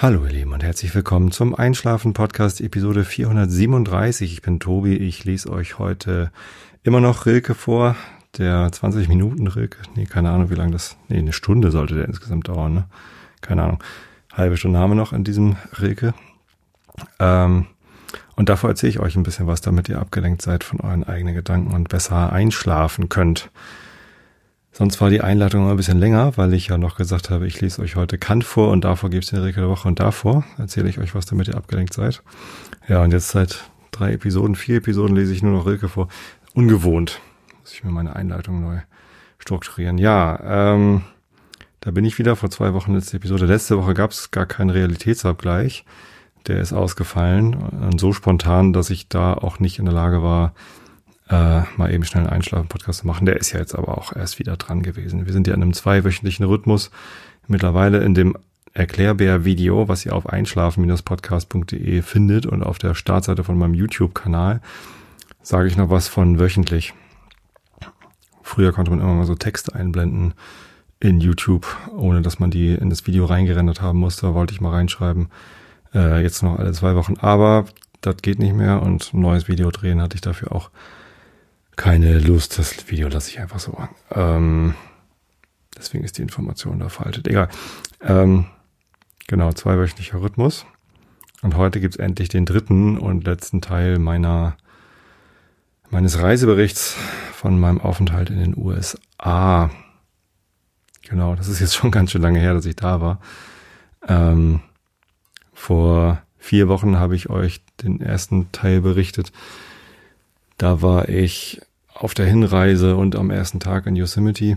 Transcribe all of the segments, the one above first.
Hallo ihr Lieben und herzlich willkommen zum Einschlafen Podcast Episode 437. Ich bin Tobi, ich lese euch heute immer noch Rilke vor, der 20 Minuten Rilke. Nee, keine Ahnung, wie lange das, nee, eine Stunde sollte der insgesamt dauern, ne? Keine Ahnung. Halbe Stunde haben wir noch in diesem Rilke. Ähm, und davor erzähle ich euch ein bisschen was, damit ihr abgelenkt seid von euren eigenen Gedanken und besser einschlafen könnt. Sonst war die Einleitung immer ein bisschen länger, weil ich ja noch gesagt habe, ich lese euch heute Kant vor und davor gibt es den Regel der Woche und davor erzähle ich euch was, damit ihr abgelenkt seid. Ja, und jetzt seit drei Episoden, vier Episoden lese ich nur noch Rilke vor. Ungewohnt. Muss ich mir meine Einleitung neu strukturieren. Ja, ähm, da bin ich wieder vor zwei Wochen letzte Episode. Letzte Woche gab es gar keinen Realitätsabgleich. Der ist ausgefallen und so spontan, dass ich da auch nicht in der Lage war, äh, mal eben schnell einen Einschlafen-Podcast zu machen. Der ist ja jetzt aber auch erst wieder dran gewesen. Wir sind ja in einem zweiwöchentlichen Rhythmus. Mittlerweile in dem Erklärbär-Video, was ihr auf einschlafen-podcast.de findet und auf der Startseite von meinem YouTube-Kanal, sage ich noch was von wöchentlich. Früher konnte man immer mal so Texte einblenden in YouTube, ohne dass man die in das Video reingerendert haben musste. Da wollte ich mal reinschreiben. Äh, jetzt noch alle zwei Wochen. Aber das geht nicht mehr und ein neues Video drehen hatte ich dafür auch keine Lust. Das Video lasse ich einfach so an. Ähm, deswegen ist die Information da veraltet. Egal. Ähm, genau, zweiwöchentlicher Rhythmus. Und heute gibt's endlich den dritten und letzten Teil meiner meines Reiseberichts von meinem Aufenthalt in den USA. Genau, das ist jetzt schon ganz schön lange her, dass ich da war. Ähm, vor vier Wochen habe ich euch den ersten Teil berichtet. Da war ich auf der Hinreise und am ersten Tag in Yosemite.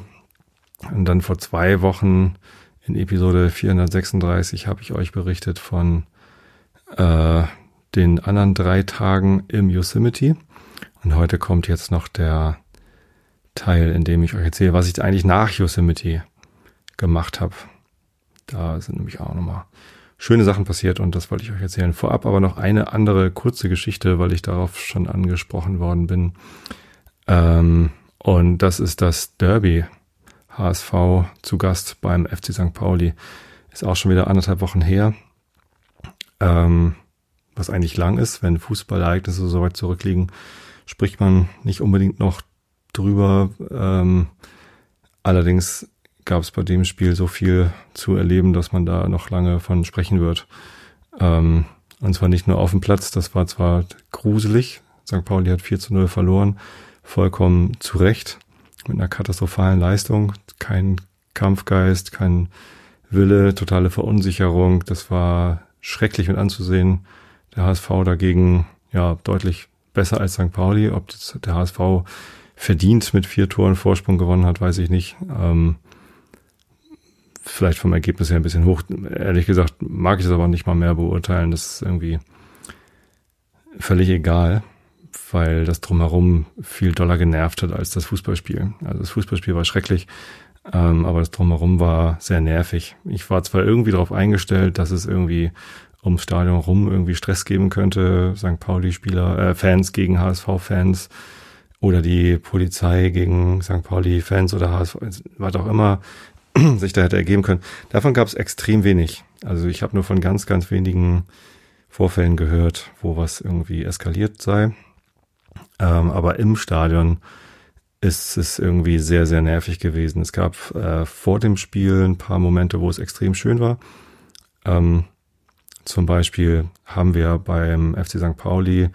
Und dann vor zwei Wochen in Episode 436 habe ich euch berichtet von äh, den anderen drei Tagen im Yosemite. Und heute kommt jetzt noch der Teil, in dem ich euch erzähle, was ich eigentlich nach Yosemite gemacht habe. Da sind nämlich auch nochmal schöne Sachen passiert und das wollte ich euch erzählen. Vorab aber noch eine andere kurze Geschichte, weil ich darauf schon angesprochen worden bin. Ähm, und das ist das Derby. HSV zu Gast beim FC St. Pauli. Ist auch schon wieder anderthalb Wochen her. Ähm, was eigentlich lang ist, wenn Fußballereignisse so weit zurückliegen, spricht man nicht unbedingt noch drüber. Ähm, allerdings gab es bei dem Spiel so viel zu erleben, dass man da noch lange von sprechen wird. Ähm, und zwar nicht nur auf dem Platz, das war zwar gruselig. St. Pauli hat 4 zu 0 verloren, vollkommen zu Recht mit einer katastrophalen Leistung, kein Kampfgeist, kein Wille, totale Verunsicherung. Das war schrecklich mit anzusehen. Der HSV dagegen ja deutlich besser als St. Pauli. Ob der HSV verdient mit vier Toren Vorsprung gewonnen hat, weiß ich nicht. Ähm, vielleicht vom Ergebnis her ein bisschen hoch. Ehrlich gesagt mag ich das aber nicht mal mehr beurteilen. Das ist irgendwie völlig egal weil das drumherum viel doller genervt hat als das Fußballspiel. Also das Fußballspiel war schrecklich, ähm, aber das drumherum war sehr nervig. Ich war zwar irgendwie darauf eingestellt, dass es irgendwie ums Stadion rum irgendwie Stress geben könnte, St. Pauli-Spieler, äh, Fans gegen HSV-Fans oder die Polizei gegen St. Pauli-Fans oder HSV, was auch immer sich da hätte ergeben können. Davon gab es extrem wenig. Also ich habe nur von ganz, ganz wenigen Vorfällen gehört, wo was irgendwie eskaliert sei. Ähm, aber im Stadion ist es irgendwie sehr, sehr nervig gewesen. Es gab äh, vor dem Spiel ein paar Momente, wo es extrem schön war. Ähm, zum Beispiel haben wir beim FC St. Pauli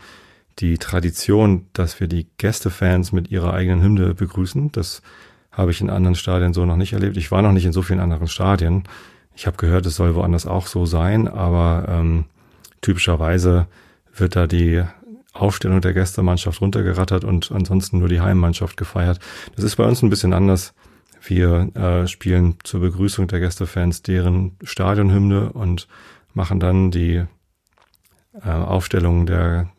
die Tradition, dass wir die Gästefans mit ihrer eigenen Hymne begrüßen. Das habe ich in anderen Stadien so noch nicht erlebt. Ich war noch nicht in so vielen anderen Stadien. Ich habe gehört, es soll woanders auch so sein, aber ähm, typischerweise wird da die Aufstellung der Gästemannschaft runtergerattert und ansonsten nur die Heimmannschaft gefeiert. Das ist bei uns ein bisschen anders. Wir äh, spielen zur Begrüßung der Gästefans deren Stadionhymne und machen dann die äh, Aufstellung der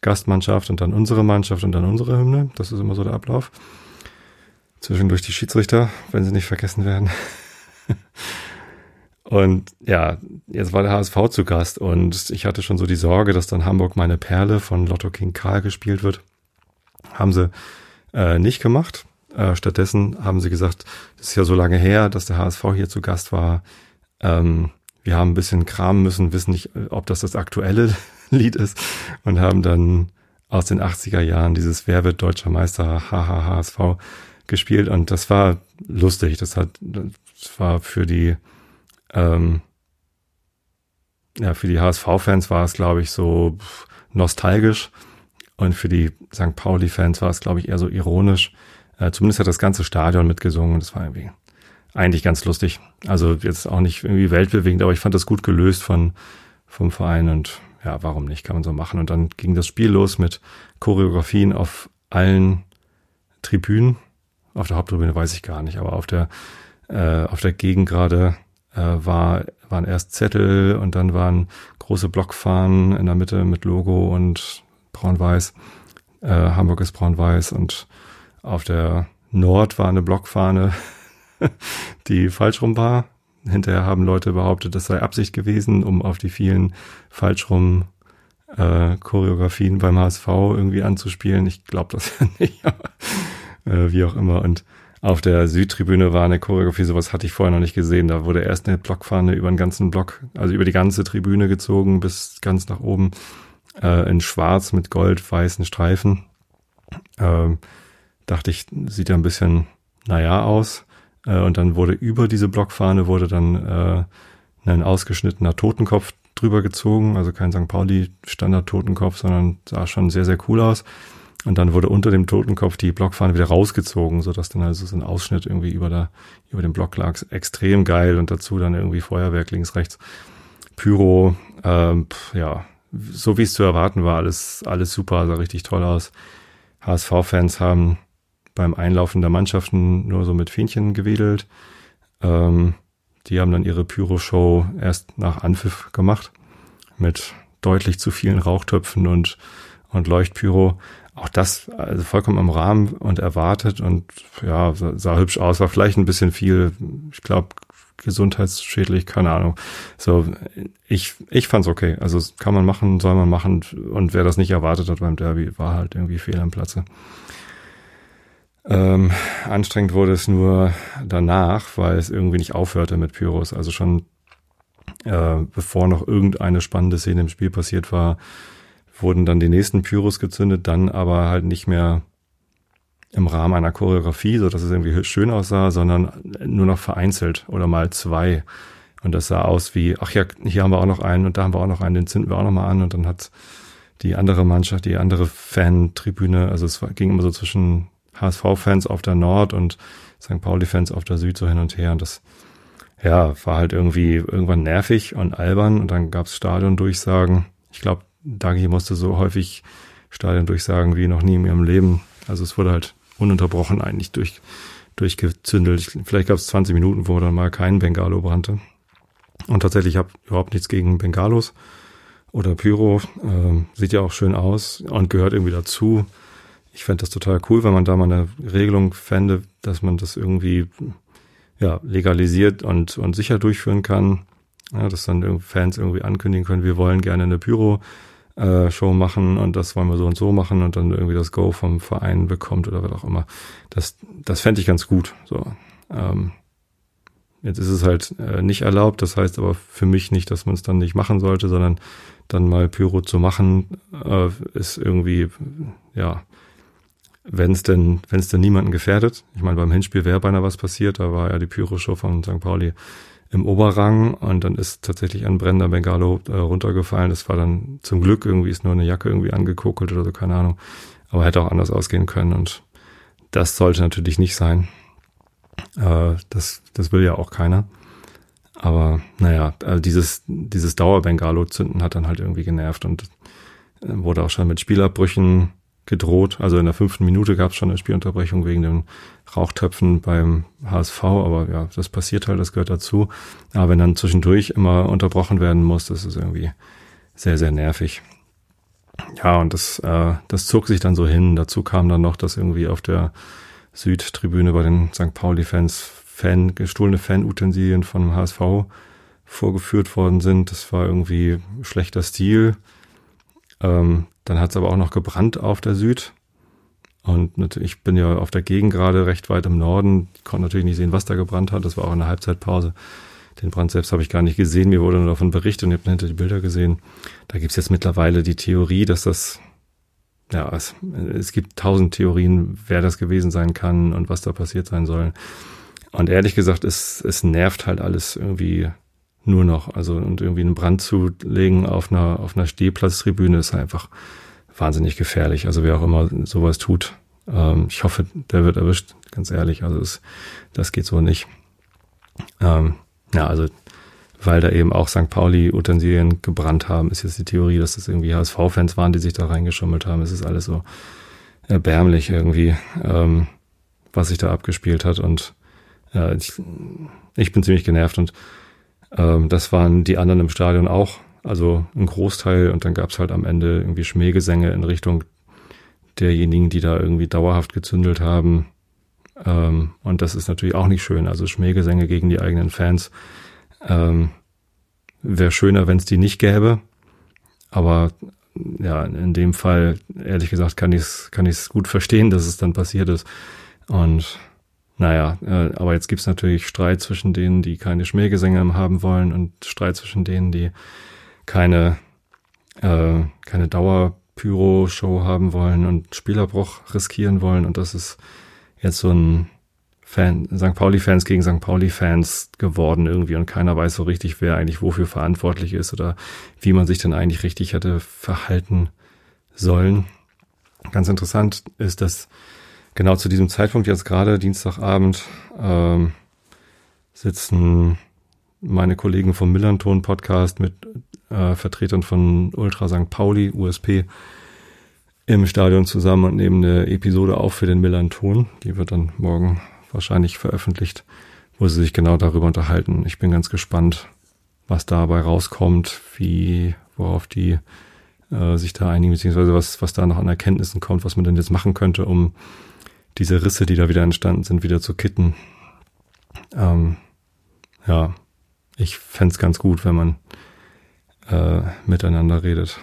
Gastmannschaft und dann unsere Mannschaft und dann unsere Hymne. Das ist immer so der Ablauf. Zwischendurch die Schiedsrichter, wenn sie nicht vergessen werden. Und ja, jetzt war der HSV zu Gast und ich hatte schon so die Sorge, dass dann Hamburg meine Perle von Lotto King Karl gespielt wird. Haben sie äh, nicht gemacht. Äh, stattdessen haben sie gesagt, das ist ja so lange her, dass der HSV hier zu Gast war. Ähm, wir haben ein bisschen kramen müssen, wissen nicht, ob das das aktuelle Lied ist und haben dann aus den 80er Jahren dieses Wer wird deutscher Meister HHHSV gespielt und das war lustig. Das hat, das war für die, ähm, ja, für die HSV-Fans war es, glaube ich, so nostalgisch und für die St. Pauli-Fans war es, glaube ich, eher so ironisch. Äh, zumindest hat das ganze Stadion mitgesungen und das war irgendwie eigentlich ganz lustig. Also jetzt auch nicht irgendwie weltbewegend, aber ich fand das gut gelöst von, vom Verein und ja, warum nicht, kann man so machen. Und dann ging das Spiel los mit Choreografien auf allen Tribünen. Auf der Haupttribüne weiß ich gar nicht, aber auf der, äh, auf der Gegend gerade äh, war, waren erst Zettel und dann waren große Blockfahnen in der Mitte mit Logo und braun-weiß. Äh, Hamburg ist braun-weiß und auf der Nord war eine Blockfahne, die falsch rum war. Hinterher haben Leute behauptet, das sei Absicht gewesen, um auf die vielen falsch rum äh, Choreografien beim HSV irgendwie anzuspielen. Ich glaube das nicht, aber äh, wie auch immer. Und auf der Südtribüne war eine Choreografie, sowas hatte ich vorher noch nicht gesehen. Da wurde erst eine Blockfahne über den ganzen Block, also über die ganze Tribüne gezogen bis ganz nach oben äh, in schwarz mit gold-weißen Streifen. Ähm, dachte ich, sieht ja ein bisschen naja aus. Äh, und dann wurde über diese Blockfahne wurde dann äh, ein ausgeschnittener Totenkopf drüber gezogen, also kein St. Pauli Standard Totenkopf, sondern sah schon sehr, sehr cool aus. Und dann wurde unter dem Totenkopf die Blockfahne wieder rausgezogen, so dass dann also so ein Ausschnitt irgendwie über der, über dem Block lag. Extrem geil und dazu dann irgendwie Feuerwerk links, rechts. Pyro, ähm, ja, so wie es zu erwarten war, alles, alles super, sah richtig toll aus. HSV-Fans haben beim Einlaufen der Mannschaften nur so mit Fähnchen gewedelt. Ähm, die haben dann ihre Pyro-Show erst nach Anpfiff gemacht mit deutlich zu vielen Rauchtöpfen und, und Leuchtpyro. Auch das also vollkommen im Rahmen und erwartet und ja, sah, hübsch aus, war vielleicht ein bisschen viel, ich glaube, gesundheitsschädlich, keine Ahnung. So, ich, ich fand's okay. Also kann man machen, soll man machen und wer das nicht erwartet hat beim Derby, war halt irgendwie fehl am Platze. Ähm, anstrengend wurde es nur danach, weil es irgendwie nicht aufhörte mit Pyros. Also schon äh, bevor noch irgendeine spannende Szene im Spiel passiert war, wurden dann die nächsten Pyros gezündet, dann aber halt nicht mehr im Rahmen einer Choreografie, so dass es irgendwie schön aussah, sondern nur noch vereinzelt oder mal zwei. Und das sah aus wie, ach ja, hier haben wir auch noch einen und da haben wir auch noch einen, den zünden wir auch noch mal an und dann hat die andere Mannschaft, die andere Fan-Tribüne, also es ging immer so zwischen HSV-Fans auf der Nord und St. Pauli-Fans auf der Süd so hin und her. Und das, ja, war halt irgendwie irgendwann nervig und albern. Und dann gab's Stadiondurchsagen. Ich glaube, Dagi musste so häufig Stadiondurchsagen wie noch nie in ihrem Leben. Also es wurde halt ununterbrochen eigentlich durch, durchgezündelt. Vielleicht gab's 20 Minuten, wo dann mal kein Bengalo brannte. Und tatsächlich habe überhaupt nichts gegen Bengalos oder Pyro. Ähm, sieht ja auch schön aus und gehört irgendwie dazu ich fände das total cool, wenn man da mal eine Regelung fände, dass man das irgendwie ja, legalisiert und, und sicher durchführen kann. Ja, dass dann Fans irgendwie ankündigen können, wir wollen gerne eine Pyro-Show äh, machen und das wollen wir so und so machen und dann irgendwie das Go vom Verein bekommt oder was auch immer. Das, das fände ich ganz gut. So. Ähm, jetzt ist es halt äh, nicht erlaubt, das heißt aber für mich nicht, dass man es dann nicht machen sollte, sondern dann mal Pyro zu machen, äh, ist irgendwie, ja, wenn es denn, wenn es denn niemanden gefährdet. Ich meine, beim Hinspiel wäre beinahe was passiert, da war ja die Pyro-Show von St. Pauli im Oberrang und dann ist tatsächlich ein brennender Bengalo äh, runtergefallen. Das war dann zum Glück irgendwie ist nur eine Jacke irgendwie angekokelt oder so, keine Ahnung. Aber hätte auch anders ausgehen können und das sollte natürlich nicht sein. Äh, das, das will ja auch keiner. Aber naja, also dieses, dieses Dauerbengalo-Zünden hat dann halt irgendwie genervt und äh, wurde auch schon mit Spielabbrüchen gedroht. Also in der fünften Minute gab es schon eine Spielunterbrechung wegen den Rauchtöpfen beim HSV, aber ja, das passiert halt, das gehört dazu. Aber wenn dann zwischendurch immer unterbrochen werden muss, das ist irgendwie sehr, sehr nervig. Ja, und das, äh, das zog sich dann so hin. Dazu kam dann noch, dass irgendwie auf der Südtribüne bei den St. Pauli-Fans Fan, gestohlene Fanutensilien vom HSV vorgeführt worden sind. Das war irgendwie schlechter Stil. Ähm, dann hat es aber auch noch gebrannt auf der Süd. Und natürlich, ich bin ja auf der Gegend gerade recht weit im Norden, konnte natürlich nicht sehen, was da gebrannt hat. Das war auch in der Halbzeitpause. Den Brand selbst habe ich gar nicht gesehen, mir wurde nur davon berichtet und ich habe hinter die Bilder gesehen. Da gibt es jetzt mittlerweile die Theorie, dass das, ja, es, es gibt tausend Theorien, wer das gewesen sein kann und was da passiert sein soll. Und ehrlich gesagt, es, es nervt halt alles irgendwie nur noch. Also und irgendwie einen Brand zu legen auf einer, auf einer Stehplatztribüne ist einfach wahnsinnig gefährlich. Also wer auch immer sowas tut, ähm, ich hoffe, der wird erwischt, ganz ehrlich. Also es, das geht so nicht. Ähm, ja, also weil da eben auch St. Pauli-Utensilien gebrannt haben, ist jetzt die Theorie, dass das irgendwie HSV-Fans waren, die sich da reingeschummelt haben. Es ist alles so erbärmlich irgendwie, ähm, was sich da abgespielt hat. Und ja, ich, ich bin ziemlich genervt und ähm, das waren die anderen im Stadion auch. Also ein Großteil und dann gab's halt am Ende irgendwie Schmähgesänge in Richtung derjenigen, die da irgendwie dauerhaft gezündelt haben. Ähm, und das ist natürlich auch nicht schön. Also Schmähgesänge gegen die eigenen Fans. Ähm, Wäre schöner, wenn es die nicht gäbe. Aber ja, in dem Fall, ehrlich gesagt, kann ich es kann ich's gut verstehen, dass es dann passiert ist. Und naja, äh, aber jetzt gibt's natürlich Streit zwischen denen, die keine Schmähgesänge haben wollen und Streit zwischen denen, die keine, äh, keine Dauer-Pyro-Show haben wollen und Spielerbruch riskieren wollen. Und das ist jetzt so ein Fan, St. Pauli-Fans gegen St. Pauli-Fans geworden irgendwie und keiner weiß so richtig, wer eigentlich wofür verantwortlich ist oder wie man sich denn eigentlich richtig hätte verhalten sollen. Ganz interessant ist, dass genau zu diesem Zeitpunkt jetzt gerade Dienstagabend ähm, sitzen meine Kollegen vom Millanton Podcast mit äh, Vertretern von Ultra St. Pauli, USP, im Stadion zusammen und nehmen eine Episode auf für den Millanton. Die wird dann morgen wahrscheinlich veröffentlicht, wo sie sich genau darüber unterhalten. Ich bin ganz gespannt, was dabei rauskommt, wie, worauf die äh, sich da einigen, beziehungsweise was, was da noch an Erkenntnissen kommt, was man denn jetzt machen könnte, um diese Risse, die da wieder entstanden sind, wieder zu kitten. Ähm, ja, ich fände ganz gut, wenn man äh, miteinander redet.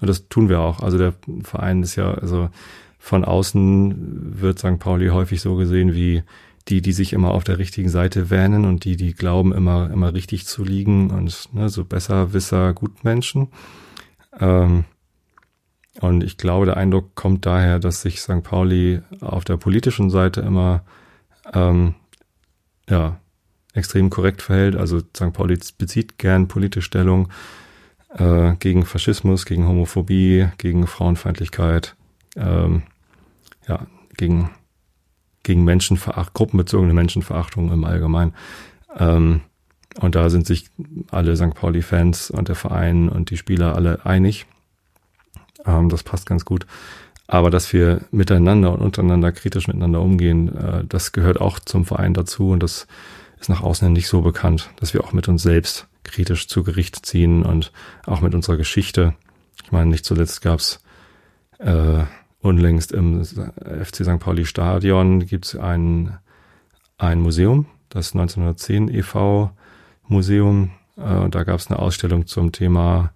Und das tun wir auch. Also der Verein ist ja, also von außen wird St. Pauli häufig so gesehen wie die, die sich immer auf der richtigen Seite wähnen und die, die glauben, immer, immer richtig zu liegen und ne, so besser, wisser, Gutmenschen. Ähm, und ich glaube, der Eindruck kommt daher, dass sich St. Pauli auf der politischen Seite immer ähm, ja, extrem korrekt verhält. Also St. Pauli bezieht gern politische Stellung äh, gegen Faschismus, gegen Homophobie, gegen Frauenfeindlichkeit, ähm, ja, gegen, gegen Menschenveracht, gruppenbezogene Menschenverachtung im Allgemeinen. Ähm, und da sind sich alle St. Pauli-Fans und der Verein und die Spieler alle einig. Ähm, das passt ganz gut. Aber dass wir miteinander und untereinander kritisch miteinander umgehen, äh, das gehört auch zum Verein dazu und das ist nach außen nicht so bekannt, dass wir auch mit uns selbst kritisch zu Gericht ziehen und auch mit unserer Geschichte. Ich meine, nicht zuletzt gab's äh, unlängst im FC St. Pauli Stadion gibt's ein, ein Museum, das 1910 e.V. Museum. Äh, da gab's eine Ausstellung zum Thema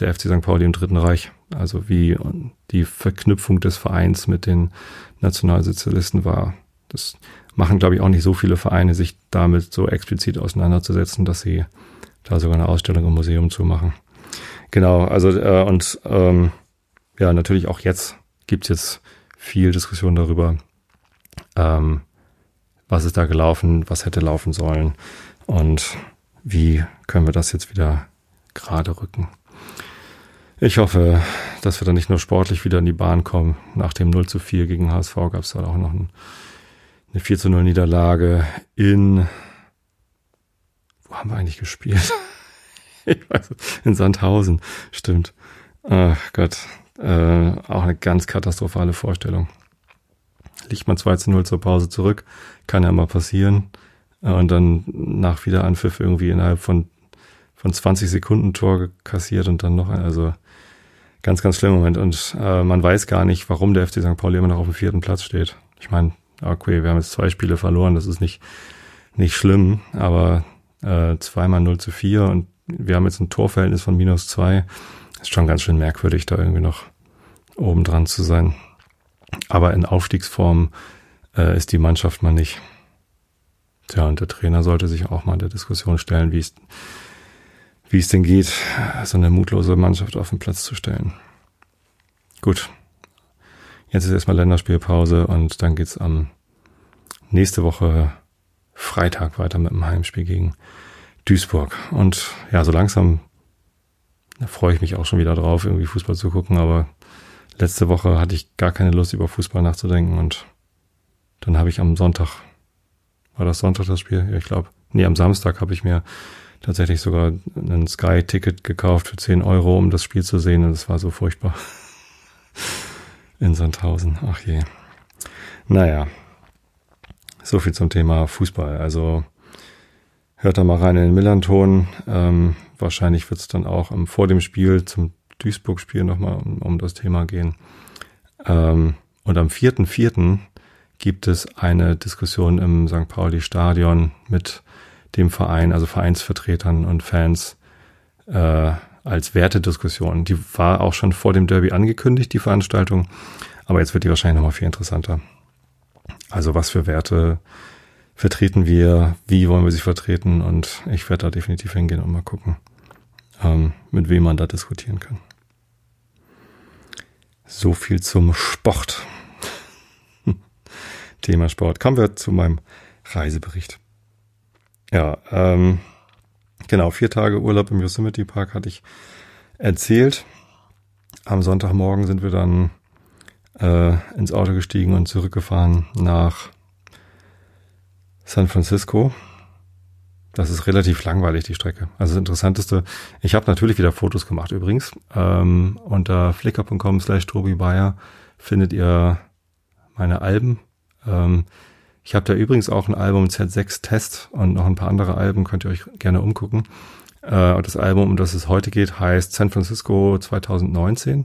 der FC St. Pauli im Dritten Reich. Also wie die Verknüpfung des Vereins mit den Nationalsozialisten war. Das machen, glaube ich, auch nicht so viele Vereine, sich damit so explizit auseinanderzusetzen, dass sie da sogar eine Ausstellung im Museum zu machen. Genau, also äh, und ähm, ja, natürlich auch jetzt gibt es jetzt viel Diskussion darüber, ähm, was ist da gelaufen, was hätte laufen sollen und wie können wir das jetzt wieder gerade rücken. Ich hoffe, dass wir dann nicht nur sportlich wieder in die Bahn kommen. Nach dem 0 zu 4 gegen HSV gab es dann auch noch ein, eine 4 zu 0 Niederlage in wo haben wir eigentlich gespielt? ich weiß, in Sandhausen, stimmt. Ach Gott, äh, auch eine ganz katastrophale Vorstellung. Liegt man 2 zu 0 zur Pause zurück, kann ja mal passieren. Und dann nach Wiederanpfiff irgendwie innerhalb von, von 20 Sekunden Tor kassiert und dann noch, also ganz, ganz schlimmer Moment. Und äh, man weiß gar nicht, warum der FC St. Pauli immer noch auf dem vierten Platz steht. Ich meine, okay, wir haben jetzt zwei Spiele verloren, das ist nicht, nicht schlimm, aber äh, zweimal 0 zu 4 und wir haben jetzt ein Torverhältnis von minus zwei. Ist schon ganz schön merkwürdig, da irgendwie noch oben dran zu sein. Aber in Aufstiegsform äh, ist die Mannschaft mal nicht. Tja, und der Trainer sollte sich auch mal der Diskussion stellen, wie es, wie es denn geht, so eine mutlose Mannschaft auf den Platz zu stellen. Gut. Jetzt ist erstmal Länderspielpause und dann geht's am nächste Woche Freitag weiter mit dem Heimspiel gegen Duisburg. Und ja, so langsam da freue ich mich auch schon wieder drauf, irgendwie Fußball zu gucken, aber letzte Woche hatte ich gar keine Lust, über Fußball nachzudenken und dann habe ich am Sonntag, war das Sonntag das Spiel? Ja, ich glaube, nee, am Samstag habe ich mir tatsächlich sogar ein Sky-Ticket gekauft für 10 Euro, um das Spiel zu sehen und es war so furchtbar. In Sandhausen, ach je. Naja, so viel zum Thema Fußball. Also hört da mal rein in den Millanton. Ähm, wahrscheinlich wird es dann auch ähm, vor dem Spiel zum Duisburg-Spiel nochmal um, um das Thema gehen. Ähm, und am 4.4. gibt es eine Diskussion im St. Pauli-Stadion mit dem Verein, also Vereinsvertretern und Fans äh, als Wertediskussion. Die war auch schon vor dem Derby angekündigt, die Veranstaltung, aber jetzt wird die wahrscheinlich nochmal viel interessanter. Also was für Werte vertreten wir, wie wollen wir sie vertreten und ich werde da definitiv hingehen und mal gucken, ähm, mit wem man da diskutieren kann. So viel zum Sport. Thema Sport. Kommen wir zu meinem Reisebericht. Ja, ähm, genau, vier Tage Urlaub im Yosemite Park hatte ich erzählt. Am Sonntagmorgen sind wir dann äh, ins Auto gestiegen und zurückgefahren nach San Francisco. Das ist relativ langweilig, die Strecke. Also das Interessanteste, ich habe natürlich wieder Fotos gemacht übrigens. Ähm, unter flickr.com slash Tobi Bayer findet ihr meine Alben. Ähm, ich habe da übrigens auch ein Album Z6 Test und noch ein paar andere Alben, könnt ihr euch gerne umgucken. Äh, das Album, um das es heute geht, heißt San Francisco 2019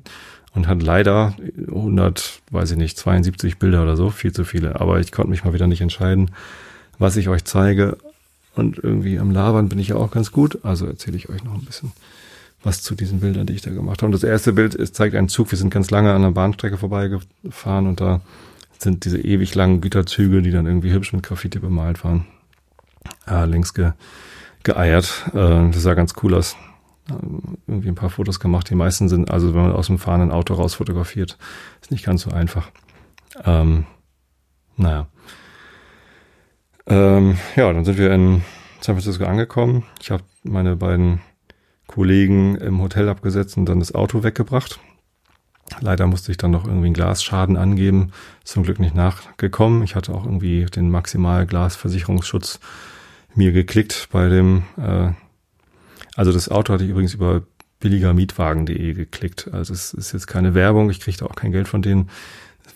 und hat leider 100, weiß ich nicht, 72 Bilder oder so, viel zu viele. Aber ich konnte mich mal wieder nicht entscheiden was ich euch zeige. Und irgendwie am Labern bin ich ja auch ganz gut. Also erzähle ich euch noch ein bisschen was zu diesen Bildern, die ich da gemacht habe. Und das erste Bild ist, zeigt einen Zug. Wir sind ganz lange an der Bahnstrecke vorbeigefahren und da sind diese ewig langen Güterzüge, die dann irgendwie hübsch mit Graffiti bemalt waren, äh, links ge, geeiert. Äh, das sah ganz cool aus. Äh, irgendwie ein paar Fotos gemacht. Die meisten sind, also wenn man aus dem fahrenden Auto raus fotografiert, ist nicht ganz so einfach. Ähm, naja. Ähm, ja, dann sind wir in San Francisco angekommen. Ich habe meine beiden Kollegen im Hotel abgesetzt und dann das Auto weggebracht. Leider musste ich dann noch irgendwie einen Glasschaden angeben. Zum Glück nicht nachgekommen. Ich hatte auch irgendwie den Maximalglasversicherungsschutz mir geklickt bei dem. Äh, also das Auto hatte ich übrigens über billigermietwagen.de geklickt. Also es ist jetzt keine Werbung. Ich kriege da auch kein Geld von denen.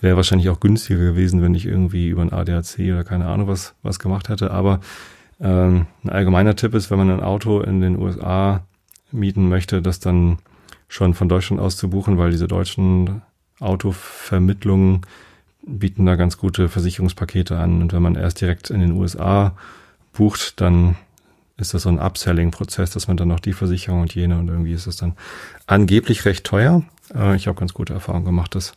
Wäre wahrscheinlich auch günstiger gewesen, wenn ich irgendwie über ein ADAC oder keine Ahnung was, was gemacht hätte. Aber ähm, ein allgemeiner Tipp ist, wenn man ein Auto in den USA mieten möchte, das dann schon von Deutschland aus zu buchen, weil diese deutschen Autovermittlungen bieten da ganz gute Versicherungspakete an. Und wenn man erst direkt in den USA bucht, dann ist das so ein Upselling-Prozess, dass man dann noch die Versicherung und jene und irgendwie ist es dann angeblich recht teuer. Äh, ich habe ganz gute Erfahrungen gemacht, das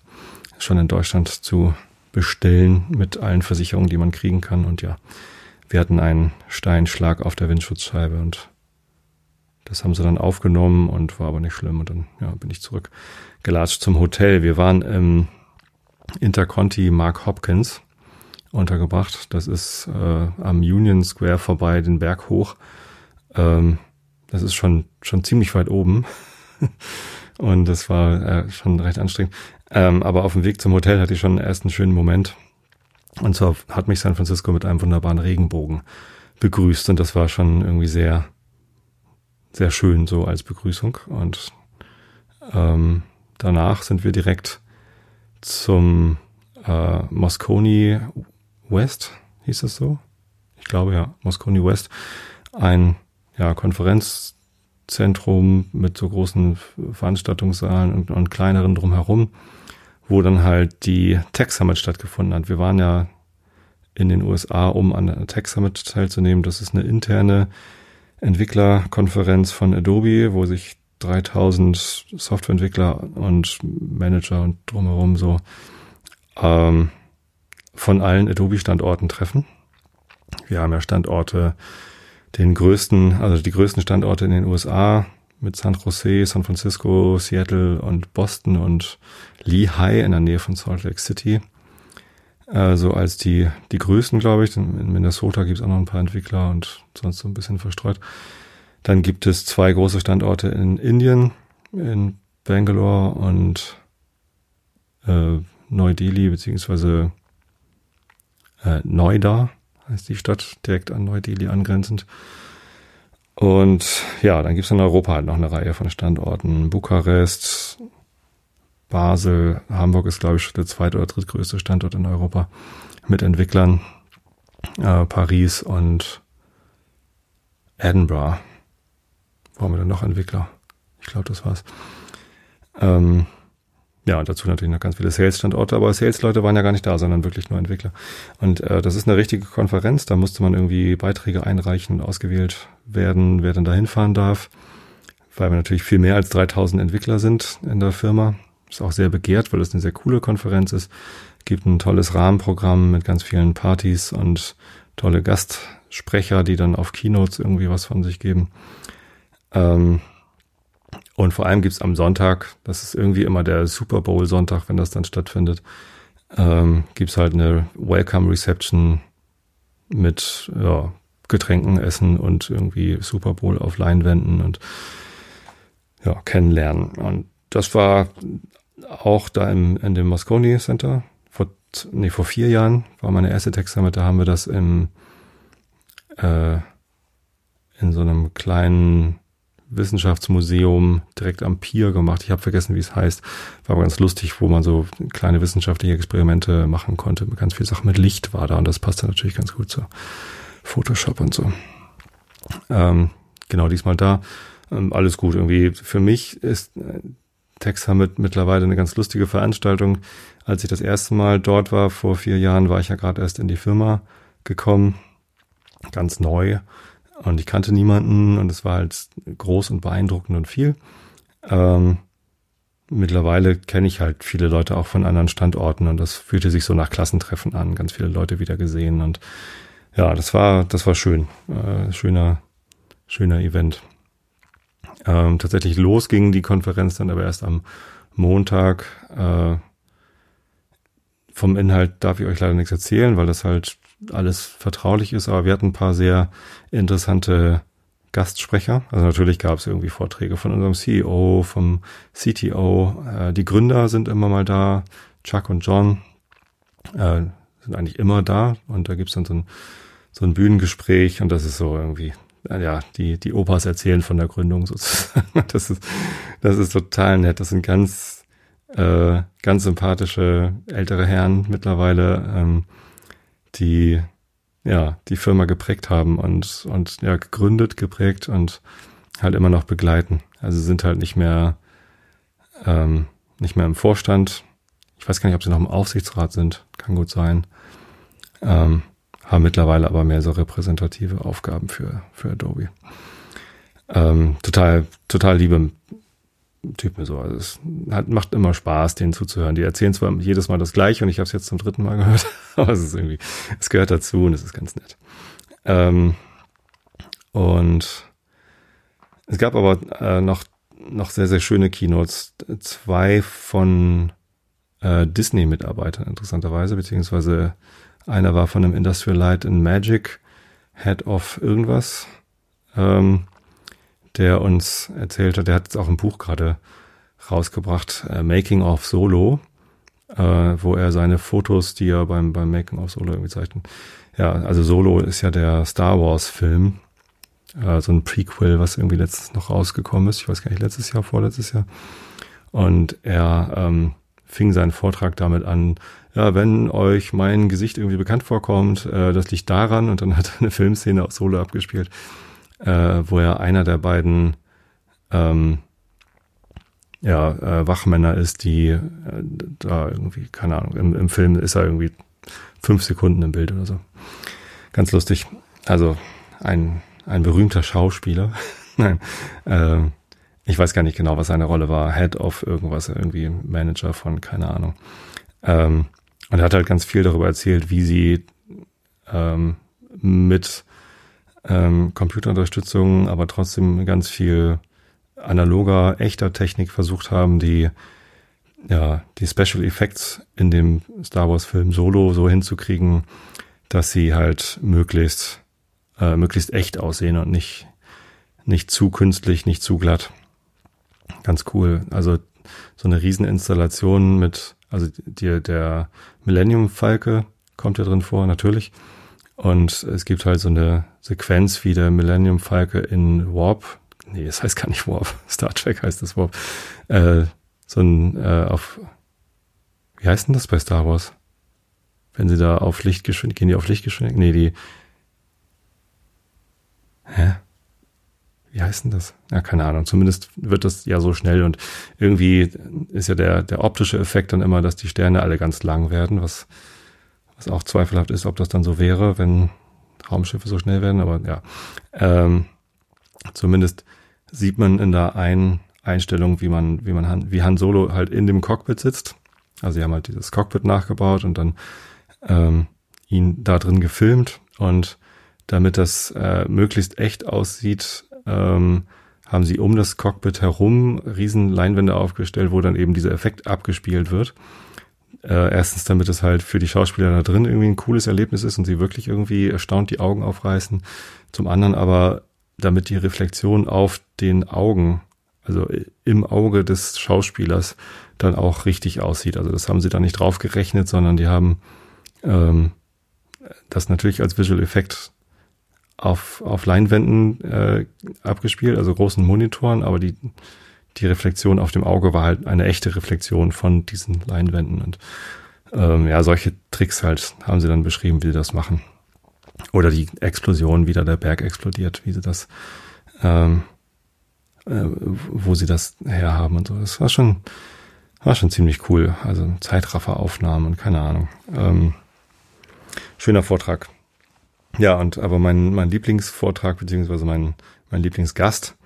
schon in Deutschland zu bestellen mit allen Versicherungen, die man kriegen kann. Und ja, wir hatten einen Steinschlag auf der Windschutzscheibe und das haben sie dann aufgenommen und war aber nicht schlimm. Und dann ja, bin ich zurückgelatscht zum Hotel. Wir waren im Interconti Mark Hopkins untergebracht. Das ist äh, am Union Square vorbei, den Berg hoch. Ähm, das ist schon, schon ziemlich weit oben. und das war äh, schon recht anstrengend. Ähm, aber auf dem Weg zum Hotel hatte ich schon erst einen schönen Moment. Und zwar hat mich San Francisco mit einem wunderbaren Regenbogen begrüßt. Und das war schon irgendwie sehr, sehr schön so als Begrüßung. Und ähm, danach sind wir direkt zum äh, Moscone West, hieß es so? Ich glaube ja, Moscone West. Ein ja, Konferenzzentrum mit so großen Veranstaltungssaalen und, und kleineren drumherum wo dann halt die Tech Summit stattgefunden hat. Wir waren ja in den USA, um an der Tech Summit teilzunehmen. Das ist eine interne Entwicklerkonferenz von Adobe, wo sich 3000 Softwareentwickler und Manager und drumherum so ähm, von allen Adobe-Standorten treffen. Wir haben ja Standorte, den größten, also die größten Standorte in den USA mit San Jose, San Francisco, Seattle und Boston und Lehigh in der Nähe von Salt Lake City. Äh, so als die, die größten, glaube ich. In Minnesota gibt es auch noch ein paar Entwickler und sonst so ein bisschen verstreut. Dann gibt es zwei große Standorte in Indien, in Bangalore und äh, Neu-Delhi, beziehungsweise äh, Noida heißt die Stadt, direkt an Neu-Delhi angrenzend. Und ja, dann gibt es in Europa halt noch eine Reihe von Standorten. Bukarest, Basel, Hamburg ist, glaube ich, der zweite oder drittgrößte Standort in Europa mit Entwicklern. Äh, Paris und Edinburgh. Wo haben wir denn noch Entwickler? Ich glaube, das war's. Ähm, ja, und dazu natürlich noch ganz viele Sales-Standorte, aber Sales-Leute waren ja gar nicht da, sondern wirklich nur Entwickler. Und äh, das ist eine richtige Konferenz, da musste man irgendwie Beiträge einreichen und ausgewählt werden, wer dann da hinfahren darf, weil wir natürlich viel mehr als 3000 Entwickler sind in der Firma. Ist auch sehr begehrt, weil es eine sehr coole Konferenz ist. Gibt ein tolles Rahmenprogramm mit ganz vielen Partys und tolle Gastsprecher, die dann auf Keynotes irgendwie was von sich geben. Ähm, und vor allem gibt's am Sonntag, das ist irgendwie immer der Super Bowl Sonntag, wenn das dann stattfindet, ähm, gibt's halt eine Welcome Reception mit ja, Getränken, Essen und irgendwie Super Bowl auf Leinwänden und ja, kennenlernen. Und das war auch da im, in dem Moscone Center. Vor, nee, vor vier Jahren war meine erste Text-Summit, da haben wir das im, äh, in so einem kleinen Wissenschaftsmuseum direkt am Pier gemacht. Ich habe vergessen, wie es heißt. War aber ganz lustig, wo man so kleine wissenschaftliche Experimente machen konnte. Ganz viel Sachen mit Licht war da und das passte natürlich ganz gut zu Photoshop und so. Ähm, genau, diesmal da. Ähm, alles gut. Irgendwie für mich ist äh, Tech Summit mittlerweile eine ganz lustige Veranstaltung. Als ich das erste Mal dort war, vor vier Jahren, war ich ja gerade erst in die Firma gekommen. Ganz neu und ich kannte niemanden und es war halt groß und beeindruckend und viel. Ähm, mittlerweile kenne ich halt viele Leute auch von anderen Standorten und das fühlte sich so nach Klassentreffen an, ganz viele Leute wieder gesehen und ja, das war, das war schön, äh, schöner, schöner Event. Ähm, tatsächlich los ging die Konferenz dann aber erst am Montag. Äh, vom Inhalt darf ich euch leider nichts erzählen, weil das halt alles vertraulich ist, aber wir hatten ein paar sehr interessante Gastsprecher. Also natürlich gab es irgendwie Vorträge von unserem CEO, vom CTO. Äh, die Gründer sind immer mal da. Chuck und John äh, sind eigentlich immer da und da gibt's dann so ein, so ein Bühnengespräch und das ist so irgendwie, ja, die, die Opas erzählen von der Gründung sozusagen. Das ist, das ist total nett. Das sind ganz, äh, ganz sympathische ältere Herren mittlerweile. Ähm, die ja die Firma geprägt haben und und ja gegründet, geprägt und halt immer noch begleiten. Also sind halt nicht mehr ähm, nicht mehr im Vorstand. Ich weiß gar nicht, ob sie noch im Aufsichtsrat sind. Kann gut sein. Ähm, haben mittlerweile aber mehr so repräsentative Aufgaben für für Adobe. Ähm, total total liebe Typen so. Also es hat, macht immer Spaß, denen zuzuhören. Die erzählen zwar jedes Mal das Gleiche und ich habe es jetzt zum dritten Mal gehört, aber es ist irgendwie, es gehört dazu und es ist ganz nett. Ähm, und es gab aber äh, noch noch sehr sehr schöne Keynotes. Zwei von äh, Disney-Mitarbeitern interessanterweise, beziehungsweise einer war von einem Industrial Light in Magic Head of irgendwas. Ähm, der uns erzählt hat, der hat jetzt auch ein Buch gerade rausgebracht, äh, Making of Solo, äh, wo er seine Fotos, die er beim, beim Making of Solo irgendwie zeichnet. Ja, also Solo ist ja der Star Wars Film, äh, so ein Prequel, was irgendwie letztens noch rausgekommen ist. Ich weiß gar nicht, letztes Jahr, vorletztes Jahr. Und er ähm, fing seinen Vortrag damit an, ja, wenn euch mein Gesicht irgendwie bekannt vorkommt, äh, das liegt daran, und dann hat er eine Filmszene aus Solo abgespielt äh, wo er einer der beiden ähm, ja, äh, Wachmänner ist, die äh, da irgendwie, keine Ahnung, im, im Film ist er irgendwie fünf Sekunden im Bild oder so. Ganz lustig. Also ein, ein berühmter Schauspieler. Nein, äh, ich weiß gar nicht genau, was seine Rolle war. Head of irgendwas, irgendwie Manager von, keine Ahnung. Ähm, und er hat halt ganz viel darüber erzählt, wie sie ähm, mit ähm, Computerunterstützung, aber trotzdem ganz viel analoger, echter Technik versucht haben, die ja, die Special Effects in dem Star Wars Film Solo so hinzukriegen, dass sie halt möglichst, äh, möglichst echt aussehen und nicht, nicht zu künstlich, nicht zu glatt. Ganz cool. Also so eine Rieseninstallation mit, also die, der Millennium Falke kommt ja drin vor, natürlich. Und es gibt halt so eine Sequenz, wie der Millennium Falke in Warp, nee, es das heißt gar nicht Warp, Star Trek heißt das Warp, äh, so ein, äh, auf, wie heißt denn das bei Star Wars? Wenn sie da auf Lichtgeschwindigkeit, gehen die auf Lichtgeschwindigkeit? Nee, die, hä? Wie heißt denn das? Ja, keine Ahnung. Zumindest wird das ja so schnell und irgendwie ist ja der, der optische Effekt dann immer, dass die Sterne alle ganz lang werden, was, was auch zweifelhaft ist, ob das dann so wäre, wenn Raumschiffe so schnell werden, aber ja. Ähm, zumindest sieht man in der einen Einstellung, wie man, wie man Han, wie Han Solo halt in dem Cockpit sitzt. Also sie haben halt dieses Cockpit nachgebaut und dann ähm, ihn da drin gefilmt und damit das äh, möglichst echt aussieht, ähm, haben sie um das Cockpit herum riesen Leinwände aufgestellt, wo dann eben dieser Effekt abgespielt wird. Äh, erstens, damit es halt für die Schauspieler da drin irgendwie ein cooles Erlebnis ist und sie wirklich irgendwie erstaunt die Augen aufreißen. Zum anderen aber, damit die Reflexion auf den Augen, also im Auge des Schauspielers, dann auch richtig aussieht. Also das haben sie da nicht drauf gerechnet, sondern die haben ähm, das natürlich als Visual Effekt auf, auf Leinwänden äh, abgespielt, also großen Monitoren, aber die, die Reflexion auf dem Auge war halt eine echte Reflexion von diesen Leinwänden. Und ähm, ja, solche Tricks halt haben sie dann beschrieben, wie sie das machen. Oder die Explosion, wie da der Berg explodiert, wie sie das, ähm, äh, wo sie das herhaben und so. Das war schon, war schon ziemlich cool. Also Zeitrafferaufnahmen und keine Ahnung. Ähm, schöner Vortrag. Ja, und aber mein, mein Lieblingsvortrag, beziehungsweise mein, mein Lieblingsgast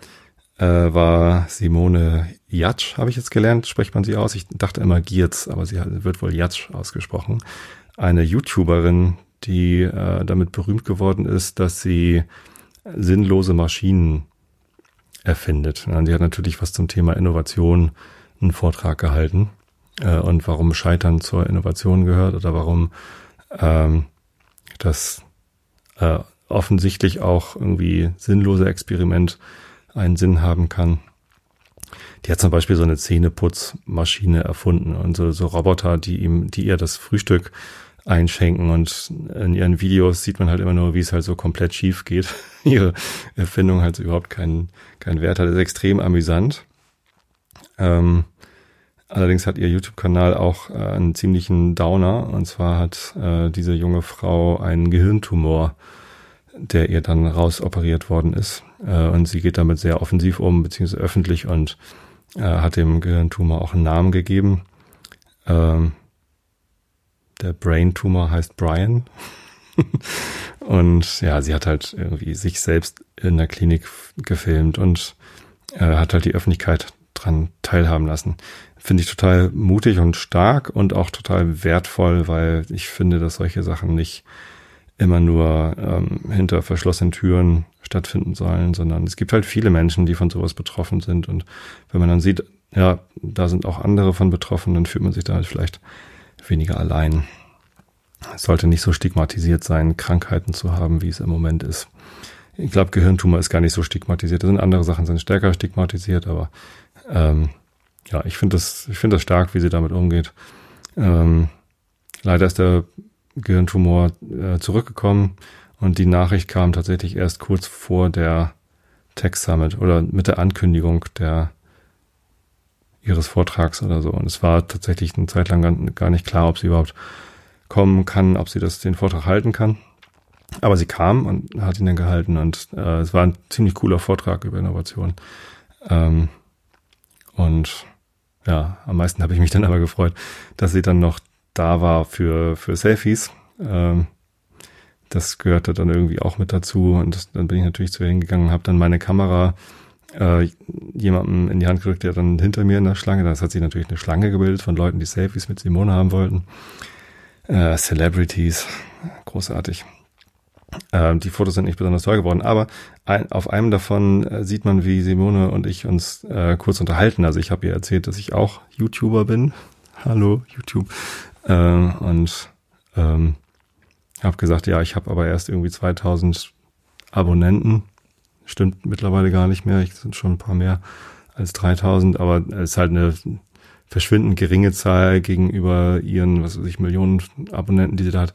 äh, war Simone Jatsch, habe ich jetzt gelernt, spricht man sie aus. Ich dachte immer Giertz, aber sie wird wohl Jatsch ausgesprochen. Eine YouTuberin, die äh, damit berühmt geworden ist, dass sie sinnlose Maschinen erfindet. Die hat natürlich was zum Thema Innovation einen Vortrag gehalten äh, und warum Scheitern zur Innovation gehört oder warum ähm, das äh, offensichtlich auch irgendwie sinnlose Experiment einen Sinn haben kann. Die hat zum Beispiel so eine Zähneputzmaschine erfunden und so, so Roboter, die ihm, die ihr das Frühstück einschenken und in ihren Videos sieht man halt immer nur, wie es halt so komplett schief geht. Ihre Erfindung halt so überhaupt keinen, keinen Wert hat. Das ist extrem amüsant. Ähm, allerdings hat ihr YouTube-Kanal auch äh, einen ziemlichen Downer und zwar hat äh, diese junge Frau einen Gehirntumor der ihr dann rausoperiert worden ist. Äh, und sie geht damit sehr offensiv um, beziehungsweise öffentlich und äh, hat dem Gehirntumor auch einen Namen gegeben. Ähm, der Brain-Tumor heißt Brian. und ja, sie hat halt irgendwie sich selbst in der Klinik gefilmt und äh, hat halt die Öffentlichkeit dran teilhaben lassen. Finde ich total mutig und stark und auch total wertvoll, weil ich finde, dass solche Sachen nicht immer nur ähm, hinter verschlossenen Türen stattfinden sollen, sondern es gibt halt viele Menschen, die von sowas betroffen sind. Und wenn man dann sieht, ja, da sind auch andere von betroffen, dann fühlt man sich da halt vielleicht weniger allein. Es sollte nicht so stigmatisiert sein, Krankheiten zu haben, wie es im Moment ist. Ich glaube, Gehirntumor ist gar nicht so stigmatisiert. Da sind andere Sachen sind stärker stigmatisiert, aber ähm, ja, ich finde das, ich finde das stark, wie sie damit umgeht. Ähm, leider ist der Gehirntumor äh, zurückgekommen und die Nachricht kam tatsächlich erst kurz vor der Tech Summit oder mit der Ankündigung der ihres Vortrags oder so. Und es war tatsächlich eine Zeit lang gar nicht klar, ob sie überhaupt kommen kann, ob sie das den Vortrag halten kann. Aber sie kam und hat ihn dann gehalten und äh, es war ein ziemlich cooler Vortrag über Innovation. Ähm, und ja, am meisten habe ich mich dann aber gefreut, dass sie dann noch da war für, für Selfies. Ähm, das gehörte dann irgendwie auch mit dazu. Und dann bin ich natürlich zu ihr hingegangen habe dann meine Kamera äh, jemandem in die Hand gedrückt, der dann hinter mir in der Schlange, das hat sich natürlich eine Schlange gebildet von Leuten, die Selfies mit Simone haben wollten. Äh, Celebrities, großartig. Äh, die Fotos sind nicht besonders toll geworden, aber ein, auf einem davon äh, sieht man, wie Simone und ich uns äh, kurz unterhalten. Also ich habe ihr erzählt, dass ich auch YouTuber bin. Hallo YouTube. Äh, und ähm, habe gesagt, ja, ich habe aber erst irgendwie 2000 Abonnenten. Stimmt mittlerweile gar nicht mehr. Ich sind schon ein paar mehr als 3000, aber es ist halt eine verschwindend geringe Zahl gegenüber ihren, was weiß ich, Millionen Abonnenten, die sie da hat.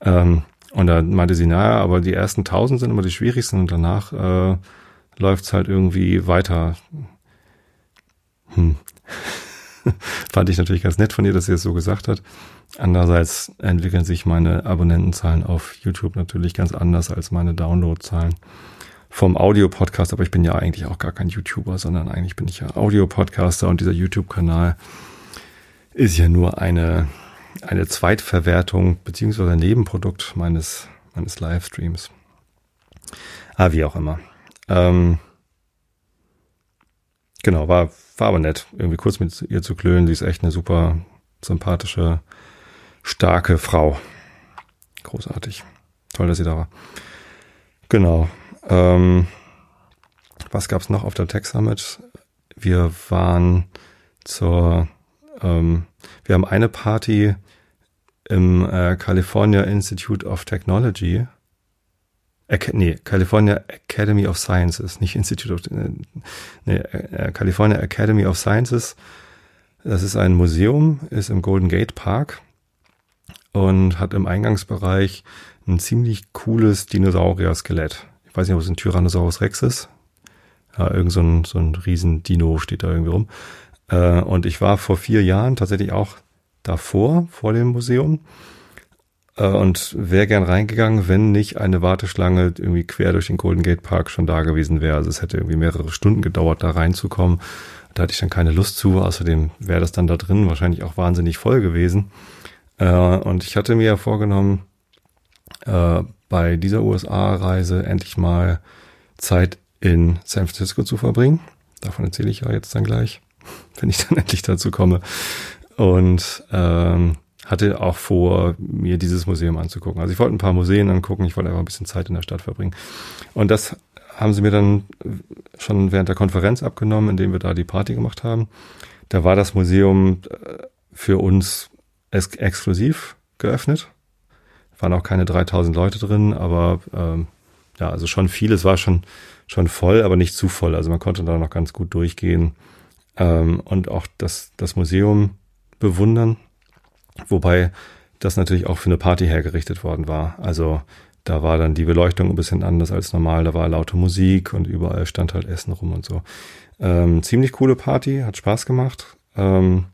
Ähm, und da meinte sie, naja, aber die ersten 1000 sind immer die schwierigsten und danach äh, läuft's halt irgendwie weiter. Hm. Fand ich natürlich ganz nett von ihr, dass sie es das so gesagt hat. Andererseits entwickeln sich meine Abonnentenzahlen auf YouTube natürlich ganz anders als meine Downloadzahlen vom Audio-Podcast. Aber ich bin ja eigentlich auch gar kein YouTuber, sondern eigentlich bin ich ja Audio-Podcaster und dieser YouTube-Kanal ist ja nur eine, eine Zweitverwertung beziehungsweise Nebenprodukt meines, meines Livestreams. Ah, wie auch immer. Ähm, genau, war, war aber nett, irgendwie kurz mit ihr zu klönen. Sie ist echt eine super sympathische starke Frau. Großartig. Toll, dass sie da war. Genau. Ähm, was gab's noch auf der Tech Summit? Wir waren zur, ähm, wir haben eine Party im äh, California Institute of Technology. Ac nee, California Academy of Sciences, nicht Institute of, äh, nee, äh, California Academy of Sciences. Das ist ein Museum, ist im Golden Gate Park und hat im Eingangsbereich ein ziemlich cooles Dinosaurier-Skelett. Ich weiß nicht, ob es ein Tyrannosaurus Rex ist. Ja, irgend so ein, so ein riesen Dino steht da irgendwie rum. Äh, und ich war vor vier Jahren tatsächlich auch davor, vor dem Museum. Äh, und wäre gern reingegangen, wenn nicht eine Warteschlange irgendwie quer durch den Golden Gate Park schon da gewesen wäre. Also es hätte irgendwie mehrere Stunden gedauert, da reinzukommen. Da hatte ich dann keine Lust zu. Außerdem wäre das dann da drin wahrscheinlich auch wahnsinnig voll gewesen. Äh, und ich hatte mir ja vorgenommen, äh, bei dieser USA-Reise endlich mal Zeit in San Francisco zu verbringen. Davon erzähle ich ja jetzt dann gleich, wenn ich dann endlich dazu komme. Und ähm, hatte auch vor, mir dieses Museum anzugucken. Also ich wollte ein paar Museen angucken, ich wollte einfach ein bisschen Zeit in der Stadt verbringen. Und das haben sie mir dann schon während der Konferenz abgenommen, indem wir da die Party gemacht haben. Da war das Museum äh, für uns ex exklusiv geöffnet. Waren auch keine 3000 Leute drin, aber ähm, ja, also schon viel. Es war schon, schon voll, aber nicht zu voll. Also man konnte da noch ganz gut durchgehen ähm, und auch das, das Museum bewundern. Wobei das natürlich auch für eine Party hergerichtet worden war. Also da war dann die Beleuchtung ein bisschen anders als normal. Da war laute Musik und überall stand halt Essen rum und so. Ähm, ziemlich coole Party, hat Spaß gemacht. Ähm,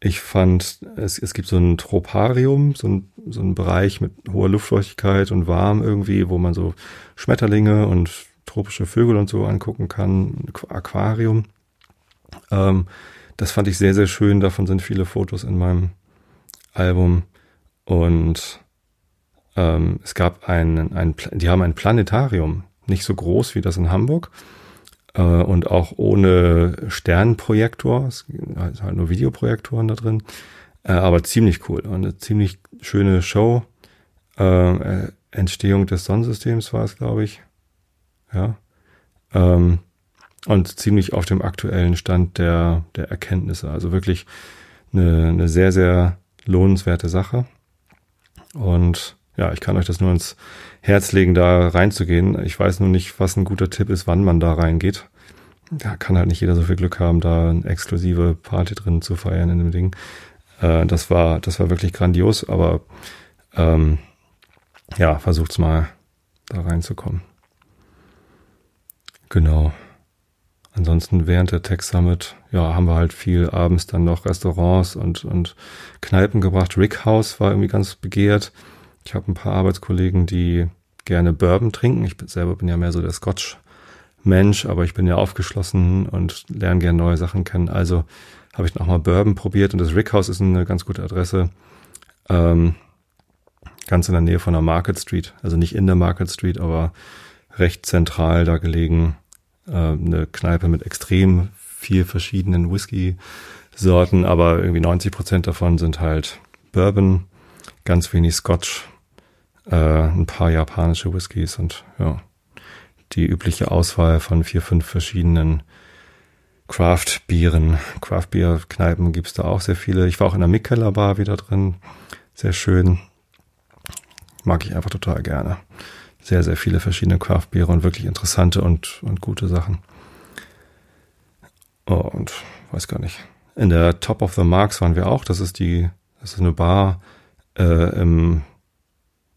ich fand, es, es gibt so ein Troparium, so ein, so ein Bereich mit hoher Luftfeuchtigkeit und warm irgendwie, wo man so Schmetterlinge und tropische Vögel und so angucken kann. Aquarium. Ähm, das fand ich sehr, sehr schön. Davon sind viele Fotos in meinem Album. Und ähm, es gab ein, ein, die haben ein Planetarium, nicht so groß wie das in Hamburg, äh, und auch ohne Sternprojektor, es sind halt nur Videoprojektoren da drin, äh, aber ziemlich cool und eine ziemlich schöne Show. Äh, Entstehung des Sonnensystems war es, glaube ich. Ja. Ähm, und ziemlich auf dem aktuellen Stand der, der Erkenntnisse. Also wirklich eine, eine sehr, sehr lohnenswerte Sache. Und ja, ich kann euch das nur ins Herz legen, da reinzugehen. Ich weiß nur nicht, was ein guter Tipp ist, wann man da reingeht. Da kann halt nicht jeder so viel Glück haben, da eine exklusive Party drin zu feiern in dem Ding. Äh, das war, das war wirklich grandios, aber ähm, ja, versucht's mal da reinzukommen. Genau. Ansonsten während der Tech Summit, ja, haben wir halt viel abends dann noch Restaurants und, und Kneipen gebracht. Rick House war irgendwie ganz begehrt. Ich habe ein paar Arbeitskollegen, die gerne Bourbon trinken. Ich selber bin ja mehr so der Scotch-Mensch, aber ich bin ja aufgeschlossen und lerne gerne neue Sachen kennen. Also habe ich nochmal Bourbon probiert und das Rickhouse ist eine ganz gute Adresse. Ähm, ganz in der Nähe von der Market Street. Also nicht in der Market Street, aber recht zentral da gelegen. Äh, eine Kneipe mit extrem viel verschiedenen Whisky-Sorten, aber irgendwie 90 Prozent davon sind halt Bourbon, ganz wenig Scotch äh, ein paar japanische Whiskys und ja, die übliche Auswahl von vier, fünf verschiedenen Craft-Bieren. Craft-Bier-Kneipen gibt's da auch sehr viele. Ich war auch in der Mikkeller Bar wieder drin. Sehr schön. Mag ich einfach total gerne. Sehr, sehr viele verschiedene Craft-Biere und wirklich interessante und, und gute Sachen. Oh, und weiß gar nicht. In der Top of the Marks waren wir auch. Das ist die, das ist eine Bar äh, im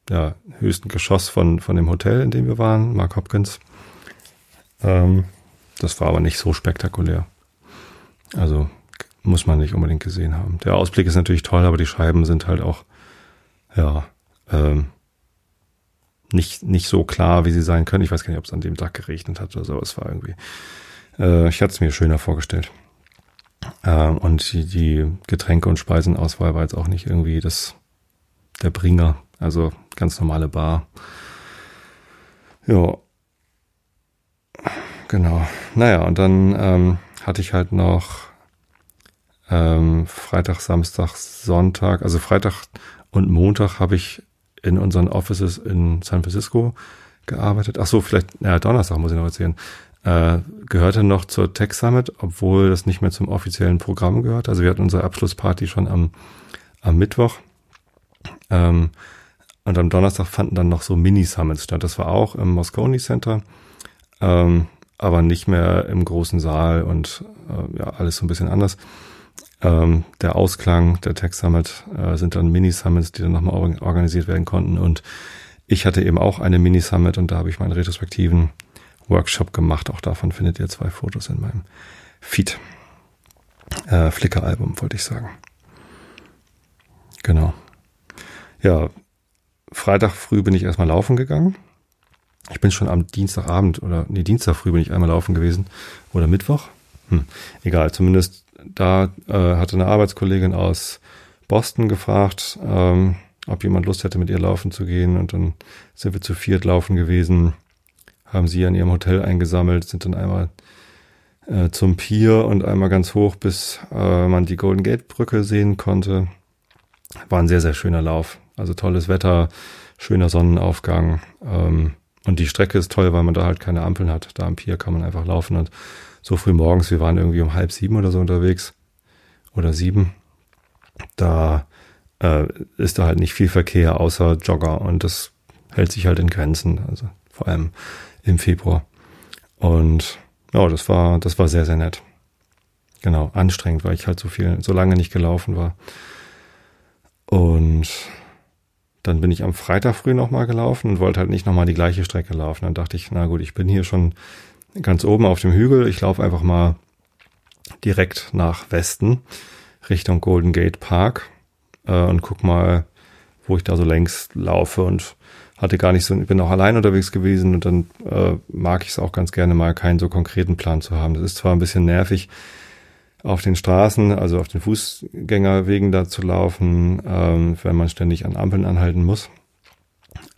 ja, höchsten Geschoss von, von dem Hotel, in dem wir waren, Mark Hopkins. Ähm, das war aber nicht so spektakulär. Also muss man nicht unbedingt gesehen haben. Der Ausblick ist natürlich toll, aber die Scheiben sind halt auch, ja, ähm, nicht, nicht so klar, wie sie sein können. Ich weiß gar nicht, ob es an dem Tag geregnet hat oder so, es war irgendwie, äh, ich hatte es mir schöner vorgestellt. Ähm, und die, die Getränke- und Speisenauswahl war jetzt auch nicht irgendwie das, der Bringer. Also ganz normale Bar. Ja. Genau. Naja, und dann ähm, hatte ich halt noch ähm, Freitag, Samstag, Sonntag, also Freitag und Montag habe ich in unseren Offices in San Francisco gearbeitet. Ach so, vielleicht, ja, Donnerstag muss ich noch erzählen. Äh, gehörte noch zur Tech Summit, obwohl das nicht mehr zum offiziellen Programm gehört. Also wir hatten unsere Abschlussparty schon am, am Mittwoch. Ähm, und am Donnerstag fanden dann noch so Mini-Summits statt. Das war auch im Moscone Center, ähm, aber nicht mehr im großen Saal und äh, ja, alles so ein bisschen anders. Ähm, der Ausklang der Tech Summit äh, sind dann Mini-Summits, die dann nochmal organisiert werden konnten. Und ich hatte eben auch eine Mini-Summit und da habe ich meinen retrospektiven Workshop gemacht. Auch davon findet ihr zwei Fotos in meinem Feed. Äh, Flickr-Album, wollte ich sagen. Genau. Ja, Freitag früh bin ich erstmal laufen gegangen. Ich bin schon am Dienstagabend oder nee, Dienstag früh bin ich einmal laufen gewesen. Oder Mittwoch. Hm, egal, zumindest da äh, hatte eine Arbeitskollegin aus Boston gefragt, ähm, ob jemand Lust hätte, mit ihr laufen zu gehen. Und dann sind wir zu viert laufen gewesen, haben sie an ihrem Hotel eingesammelt, sind dann einmal äh, zum Pier und einmal ganz hoch, bis äh, man die Golden Gate Brücke sehen konnte. War ein sehr, sehr schöner Lauf. Also tolles Wetter, schöner Sonnenaufgang. Ähm, und die Strecke ist toll, weil man da halt keine Ampeln hat. Da am Pier kann man einfach laufen und so früh morgens, wir waren irgendwie um halb sieben oder so unterwegs oder sieben. Da äh, ist da halt nicht viel Verkehr außer Jogger und das hält sich halt in Grenzen, also vor allem im Februar. Und ja, das war, das war sehr, sehr nett. Genau, anstrengend, weil ich halt so viel, so lange nicht gelaufen war. Und dann bin ich am Freitag früh nochmal gelaufen und wollte halt nicht nochmal die gleiche Strecke laufen. Dann dachte ich, na gut, ich bin hier schon ganz oben auf dem Hügel. Ich laufe einfach mal direkt nach Westen Richtung Golden Gate Park äh, und guck mal, wo ich da so längs laufe und hatte gar nicht so, ich bin auch allein unterwegs gewesen und dann äh, mag ich es auch ganz gerne mal, keinen so konkreten Plan zu haben. Das ist zwar ein bisschen nervig, auf den Straßen, also auf den Fußgängerwegen da zu laufen, ähm, wenn man ständig an Ampeln anhalten muss.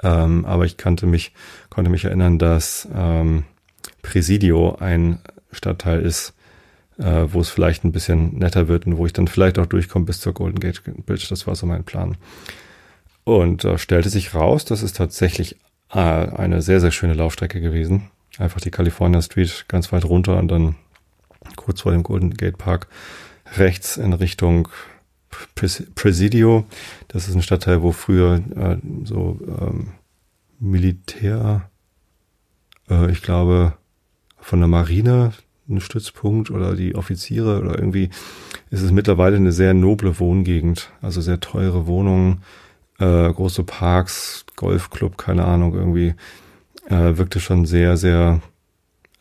Ähm, aber ich kannte mich, konnte mich erinnern, dass ähm, Presidio ein Stadtteil ist, äh, wo es vielleicht ein bisschen netter wird und wo ich dann vielleicht auch durchkomme bis zur Golden Gate Bridge. Das war so mein Plan. Und äh, stellte sich raus, das ist tatsächlich äh, eine sehr, sehr schöne Laufstrecke gewesen. Einfach die California Street ganz weit runter und dann kurz vor dem Golden Gate Park rechts in Richtung Presidio. Das ist ein Stadtteil, wo früher äh, so ähm, Militär, äh, ich glaube, von der Marine ein Stützpunkt oder die Offiziere oder irgendwie ist es mittlerweile eine sehr noble Wohngegend. Also sehr teure Wohnungen, äh, große Parks, Golfclub, keine Ahnung, irgendwie äh, wirkte schon sehr, sehr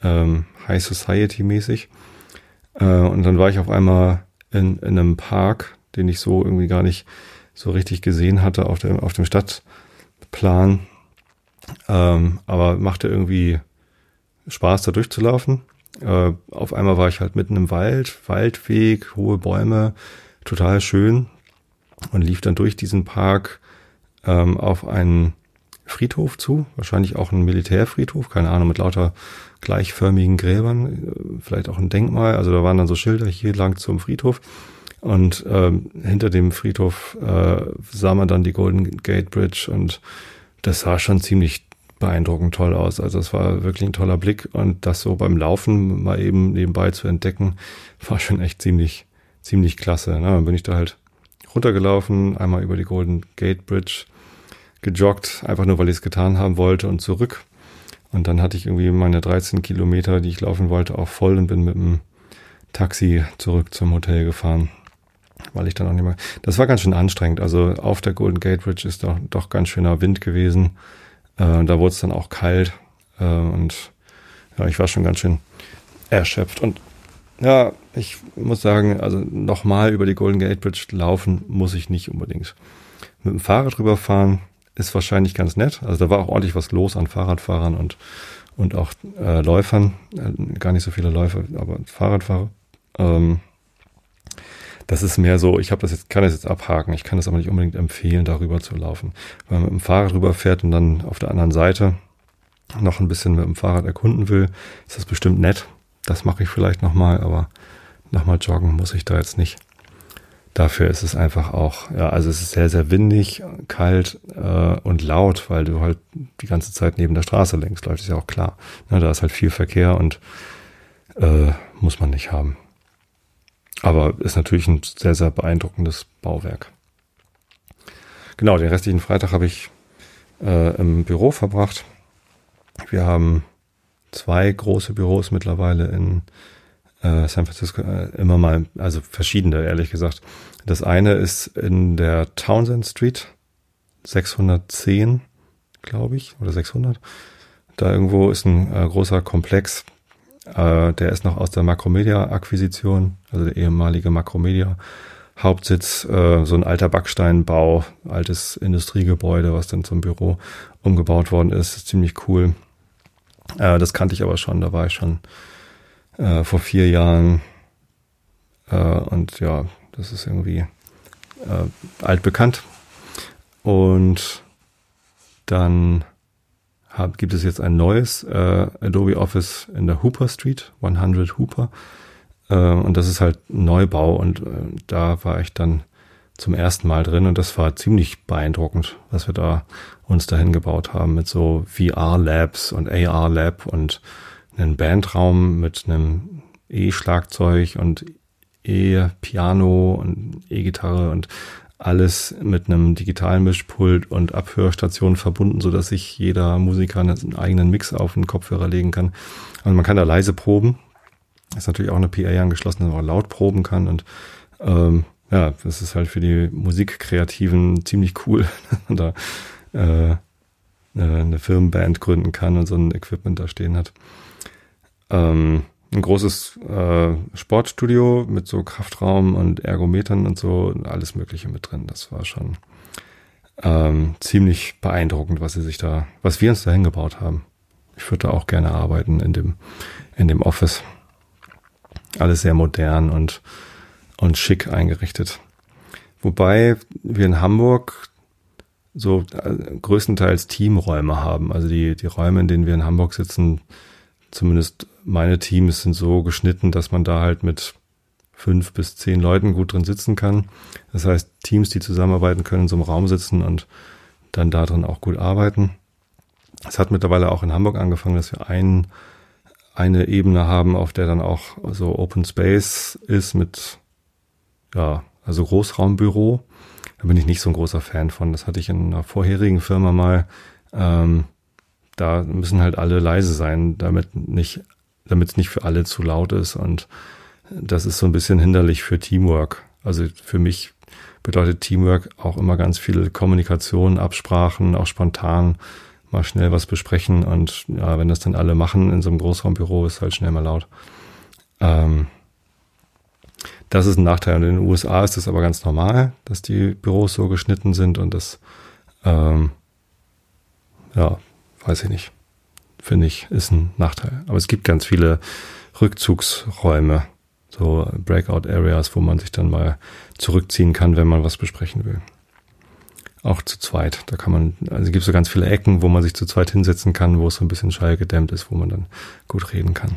ähm, High Society mäßig. Äh, und dann war ich auf einmal in, in einem Park, den ich so irgendwie gar nicht so richtig gesehen hatte auf dem, auf dem Stadtplan. Ähm, aber machte irgendwie Spaß, da durchzulaufen. Äh, auf einmal war ich halt mitten im Wald, Waldweg, hohe Bäume, total schön und lief dann durch diesen Park ähm, auf einen Friedhof zu, wahrscheinlich auch ein Militärfriedhof, keine Ahnung, mit lauter gleichförmigen Gräbern, vielleicht auch ein Denkmal. Also da waren dann so Schilder hier lang zum Friedhof. Und ähm, hinter dem Friedhof äh, sah man dann die Golden Gate Bridge und das sah schon ziemlich beeindruckend toll aus. Also es war wirklich ein toller Blick und das so beim Laufen mal eben nebenbei zu entdecken, war schon echt ziemlich, ziemlich klasse. Na, dann bin ich da halt runtergelaufen, einmal über die Golden Gate Bridge gejoggt, einfach nur weil ich es getan haben wollte und zurück. Und dann hatte ich irgendwie meine 13 Kilometer, die ich laufen wollte, auch voll und bin mit dem Taxi zurück zum Hotel gefahren, weil ich dann auch nicht mehr. Das war ganz schön anstrengend. Also auf der Golden Gate Bridge ist doch, doch ganz schöner Wind gewesen. Äh, da wurde es dann auch kalt äh, und ja, ich war schon ganz schön erschöpft. Und ja, ich muss sagen, also nochmal über die Golden Gate Bridge laufen muss ich nicht unbedingt. Mit dem Fahrrad rüberfahren ist wahrscheinlich ganz nett. Also da war auch ordentlich was los an Fahrradfahrern und, und auch äh, Läufern. Äh, gar nicht so viele Läufer, aber Fahrradfahrer. Ähm, das ist mehr so, ich habe das jetzt, kann das jetzt abhaken, ich kann das aber nicht unbedingt empfehlen, darüber zu laufen. Wenn man mit dem Fahrrad rüberfährt und dann auf der anderen Seite noch ein bisschen mit dem Fahrrad erkunden will, ist das bestimmt nett. Das mache ich vielleicht nochmal, aber nochmal joggen muss ich da jetzt nicht. Dafür ist es einfach auch, ja, also es ist sehr, sehr windig, kalt äh, und laut, weil du halt die ganze Zeit neben der Straße längst läuft, ist ja auch klar. Ne, da ist halt viel Verkehr und äh, muss man nicht haben. Aber ist natürlich ein sehr, sehr beeindruckendes Bauwerk. Genau, den restlichen Freitag habe ich äh, im Büro verbracht. Wir haben zwei große Büros mittlerweile in äh, San Francisco, äh, immer mal, also verschiedene, ehrlich gesagt. Das eine ist in der Townsend Street, 610, glaube ich, oder 600. Da irgendwo ist ein äh, großer Komplex, äh, der ist noch aus der Macromedia-Akquisition, also der ehemalige Macromedia. Hauptsitz, äh, so ein alter Backsteinbau, altes Industriegebäude, was dann zum Büro umgebaut worden ist. ist ziemlich cool. Äh, das kannte ich aber schon, da war ich schon äh, vor vier Jahren. Äh, und ja, das ist irgendwie äh, altbekannt. Und dann hab, gibt es jetzt ein neues äh, Adobe Office in der Hooper Street, 100 Hooper. Äh, und das ist halt Neubau und äh, da war ich dann zum ersten Mal drin und das war ziemlich beeindruckend, was wir da uns dahin gebaut haben mit so VR-Labs und AR-Lab und einen Bandraum mit einem E-Schlagzeug und E-Piano und E-Gitarre und alles mit einem digitalen Mischpult und Abhörstation verbunden, so dass sich jeder Musiker einen eigenen Mix auf den Kopfhörer legen kann. Also man kann da leise proben. Ist natürlich auch eine PA angeschlossen, dass man laut proben kann und ähm, ja, das ist halt für die Musikkreativen ziemlich cool, dass man da äh, eine Firmenband gründen kann und so ein Equipment da stehen hat. Ähm, ein großes äh, Sportstudio mit so Kraftraum und Ergometern und so, alles Mögliche mit drin. Das war schon ähm, ziemlich beeindruckend, was sie sich da, was wir uns da hingebaut haben. Ich würde da auch gerne arbeiten in dem, in dem Office. Alles sehr modern und, und schick eingerichtet. Wobei wir in Hamburg so äh, größtenteils Teamräume haben. Also die, die Räume, in denen wir in Hamburg sitzen, zumindest meine Teams sind so geschnitten, dass man da halt mit fünf bis zehn Leuten gut drin sitzen kann. Das heißt, Teams, die zusammenarbeiten können, in so einem Raum sitzen und dann da drin auch gut arbeiten. Es hat mittlerweile auch in Hamburg angefangen, dass wir ein, eine Ebene haben, auf der dann auch so Open Space ist mit, ja, also Großraumbüro. Da bin ich nicht so ein großer Fan von. Das hatte ich in einer vorherigen Firma mal. Ähm, da müssen halt alle leise sein, damit nicht, damit es nicht für alle zu laut ist. Und das ist so ein bisschen hinderlich für Teamwork. Also für mich bedeutet Teamwork auch immer ganz viel Kommunikation, Absprachen, auch spontan mal schnell was besprechen. Und ja, wenn das dann alle machen in so einem Großraumbüro, ist halt schnell mal laut. Ähm, das ist ein Nachteil. Und in den USA ist das aber ganz normal, dass die Büros so geschnitten sind und das, ähm, ja, weiß ich nicht. Finde ich, ist ein Nachteil. Aber es gibt ganz viele Rückzugsräume, so Breakout Areas, wo man sich dann mal zurückziehen kann, wenn man was besprechen will. Auch zu zweit. Da kann man, also gibt so ganz viele Ecken, wo man sich zu zweit hinsetzen kann, wo es so ein bisschen schallgedämmt ist, wo man dann gut reden kann.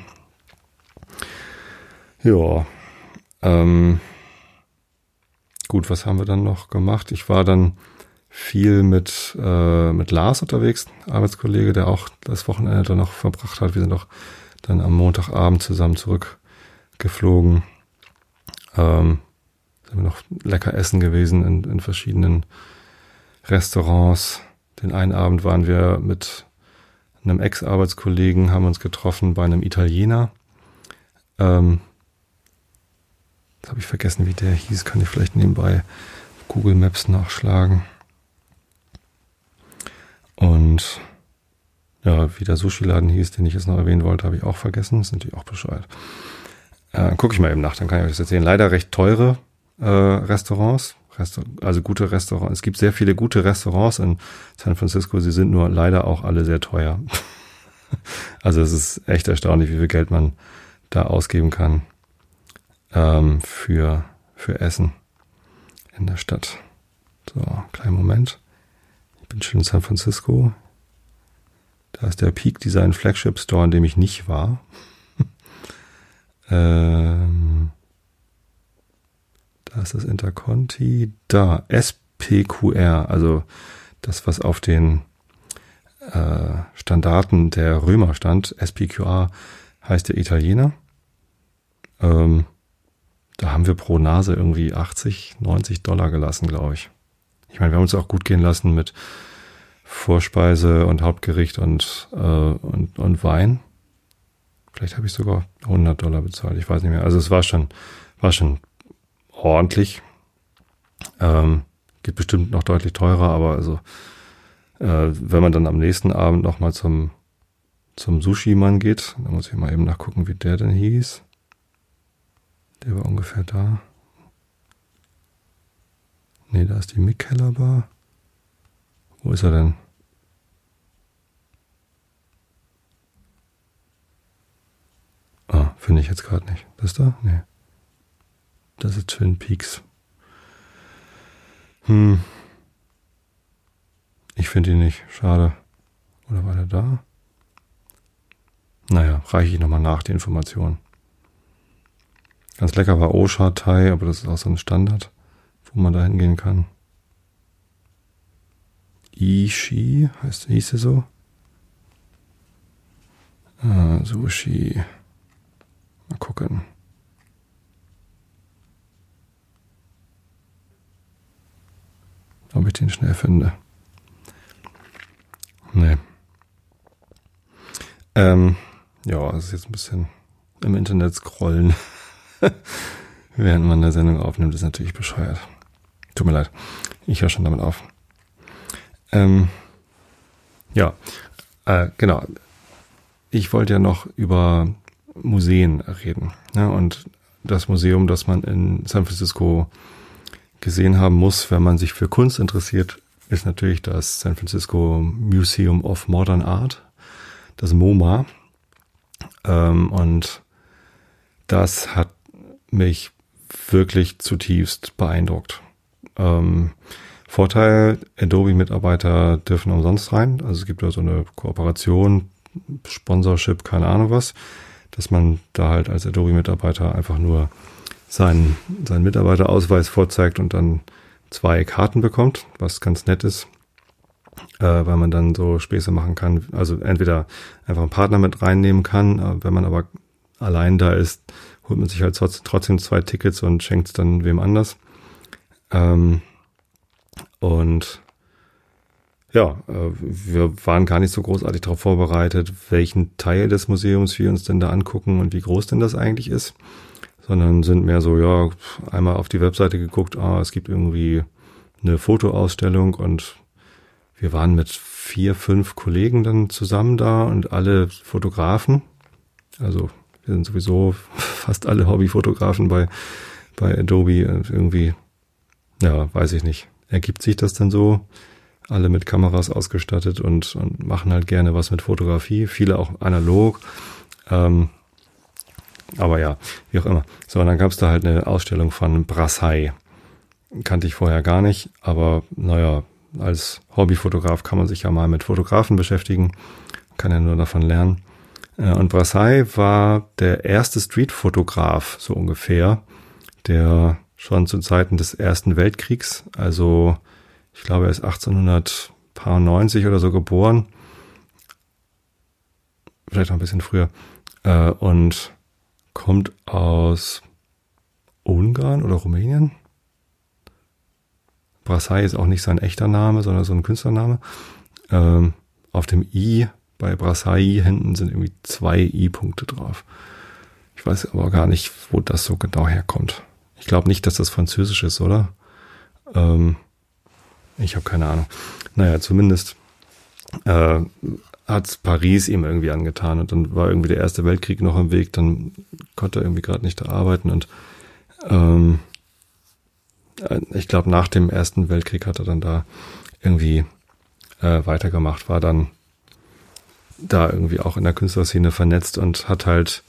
Ja. Ähm, gut, was haben wir dann noch gemacht? Ich war dann viel mit, äh, mit Lars unterwegs, Arbeitskollege, der auch das Wochenende dann noch verbracht hat. Wir sind auch dann am Montagabend zusammen zurückgeflogen. Ähm, sind wir noch lecker essen gewesen in, in verschiedenen Restaurants. Den einen Abend waren wir mit einem Ex-Arbeitskollegen, haben uns getroffen bei einem Italiener. Ähm, Jetzt habe ich vergessen, wie der hieß. Kann ich vielleicht nebenbei Google Maps nachschlagen. Und ja, wie der Sushi-Laden hieß, den ich jetzt noch erwähnen wollte, habe ich auch vergessen. Das ist natürlich auch Bescheid. Äh, Gucke ich mal eben nach, dann kann ich euch das erzählen. Leider recht teure äh, Restaurants. Resta also gute Restaurants. Es gibt sehr viele gute Restaurants in San Francisco. Sie sind nur leider auch alle sehr teuer. also es ist echt erstaunlich, wie viel Geld man da ausgeben kann ähm, für, für Essen in der Stadt. So, kleinen Moment. Bin schon in San Francisco. Da ist der Peak Design Flagship Store, in dem ich nicht war. ähm, da ist das Interconti. Da, SPQR, also das, was auf den äh, Standarten der Römer stand. SPQR heißt der Italiener. Ähm, da haben wir pro Nase irgendwie 80, 90 Dollar gelassen, glaube ich. Ich meine, wir haben uns auch gut gehen lassen mit Vorspeise und Hauptgericht und, äh, und, und Wein. Vielleicht habe ich sogar 100 Dollar bezahlt, ich weiß nicht mehr. Also es war schon, war schon ordentlich. Ähm, geht bestimmt noch deutlich teurer, aber also äh, wenn man dann am nächsten Abend nochmal zum, zum Sushi-Mann geht, dann muss ich mal eben nachgucken, wie der denn hieß. Der war ungefähr da. Ne, da ist die Mick Keller. Wo ist er denn? Ah, finde ich jetzt gerade nicht. Das da? Nee. Das ist Twin Peaks. Hm. Ich finde ihn nicht. Schade. Oder war der da? Naja, reiche ich nochmal nach, die Informationen. Ganz lecker war Osha Thai, aber das ist auch so ein Standard, wo man da hingehen kann. Ishi, heißt, hieß er so? Ah, Sushi. Mal gucken. Ob ich den schnell finde. Nee. Ähm, ja, das ist jetzt ein bisschen im Internet scrollen. während man eine Sendung aufnimmt, ist natürlich bescheuert. Tut mir leid. Ich höre schon damit auf. Ähm, ja, äh, genau. Ich wollte ja noch über Museen reden. Ne? Und das Museum, das man in San Francisco gesehen haben muss, wenn man sich für Kunst interessiert, ist natürlich das San Francisco Museum of Modern Art, das MoMA. Ähm, und das hat mich wirklich zutiefst beeindruckt. Ähm, Vorteil, Adobe-Mitarbeiter dürfen umsonst rein. Also es gibt da so eine Kooperation, Sponsorship, keine Ahnung was, dass man da halt als Adobe-Mitarbeiter einfach nur seinen, seinen Mitarbeiterausweis vorzeigt und dann zwei Karten bekommt, was ganz nett ist, äh, weil man dann so Späße machen kann. Also entweder einfach einen Partner mit reinnehmen kann, äh, wenn man aber allein da ist, holt man sich halt trotzdem zwei Tickets und schenkt es dann wem anders. Ähm, und ja, äh, wir waren gar nicht so großartig darauf vorbereitet, welchen Teil des Museums wir uns denn da angucken und wie groß denn das eigentlich ist, sondern sind mehr so, ja, einmal auf die Webseite geguckt, ah, es gibt irgendwie eine Fotoausstellung und wir waren mit vier, fünf Kollegen dann zusammen da und alle Fotografen, also wir sind sowieso fast alle Hobbyfotografen bei, bei Adobe. Irgendwie, ja, weiß ich nicht. Ergibt sich das dann so? Alle mit Kameras ausgestattet und, und machen halt gerne was mit Fotografie. Viele auch analog. Ähm, aber ja, wie auch immer. So, und dann gab es da halt eine Ausstellung von Brassai. Kannte ich vorher gar nicht, aber naja, als Hobbyfotograf kann man sich ja mal mit Fotografen beschäftigen, kann ja nur davon lernen. Äh, und Brassai war der erste Streetfotograf, so ungefähr, der schon zu Zeiten des Ersten Weltkriegs, also Ich glaube, er ist 1890 oder so geboren. Vielleicht noch ein bisschen früher. Äh, und kommt aus Ungarn oder Rumänien. Brassai ist auch nicht sein echter Name, sondern so ein Künstlername. Ähm, auf dem I bei Brassai hinten sind irgendwie zwei I-Punkte drauf. Ich weiß aber gar nicht, wo das so genau herkommt. Ich glaube nicht, dass das Französisch ist, oder? Ähm, ich habe keine Ahnung. Naja, zumindest äh, hat Paris ihm irgendwie angetan und dann war irgendwie der Erste Weltkrieg noch im Weg, dann konnte er irgendwie gerade nicht da arbeiten und ähm, äh, ich glaube nach dem Ersten Weltkrieg hat er dann da irgendwie äh, weitergemacht, war dann da irgendwie auch in der Künstlerszene vernetzt und hat halt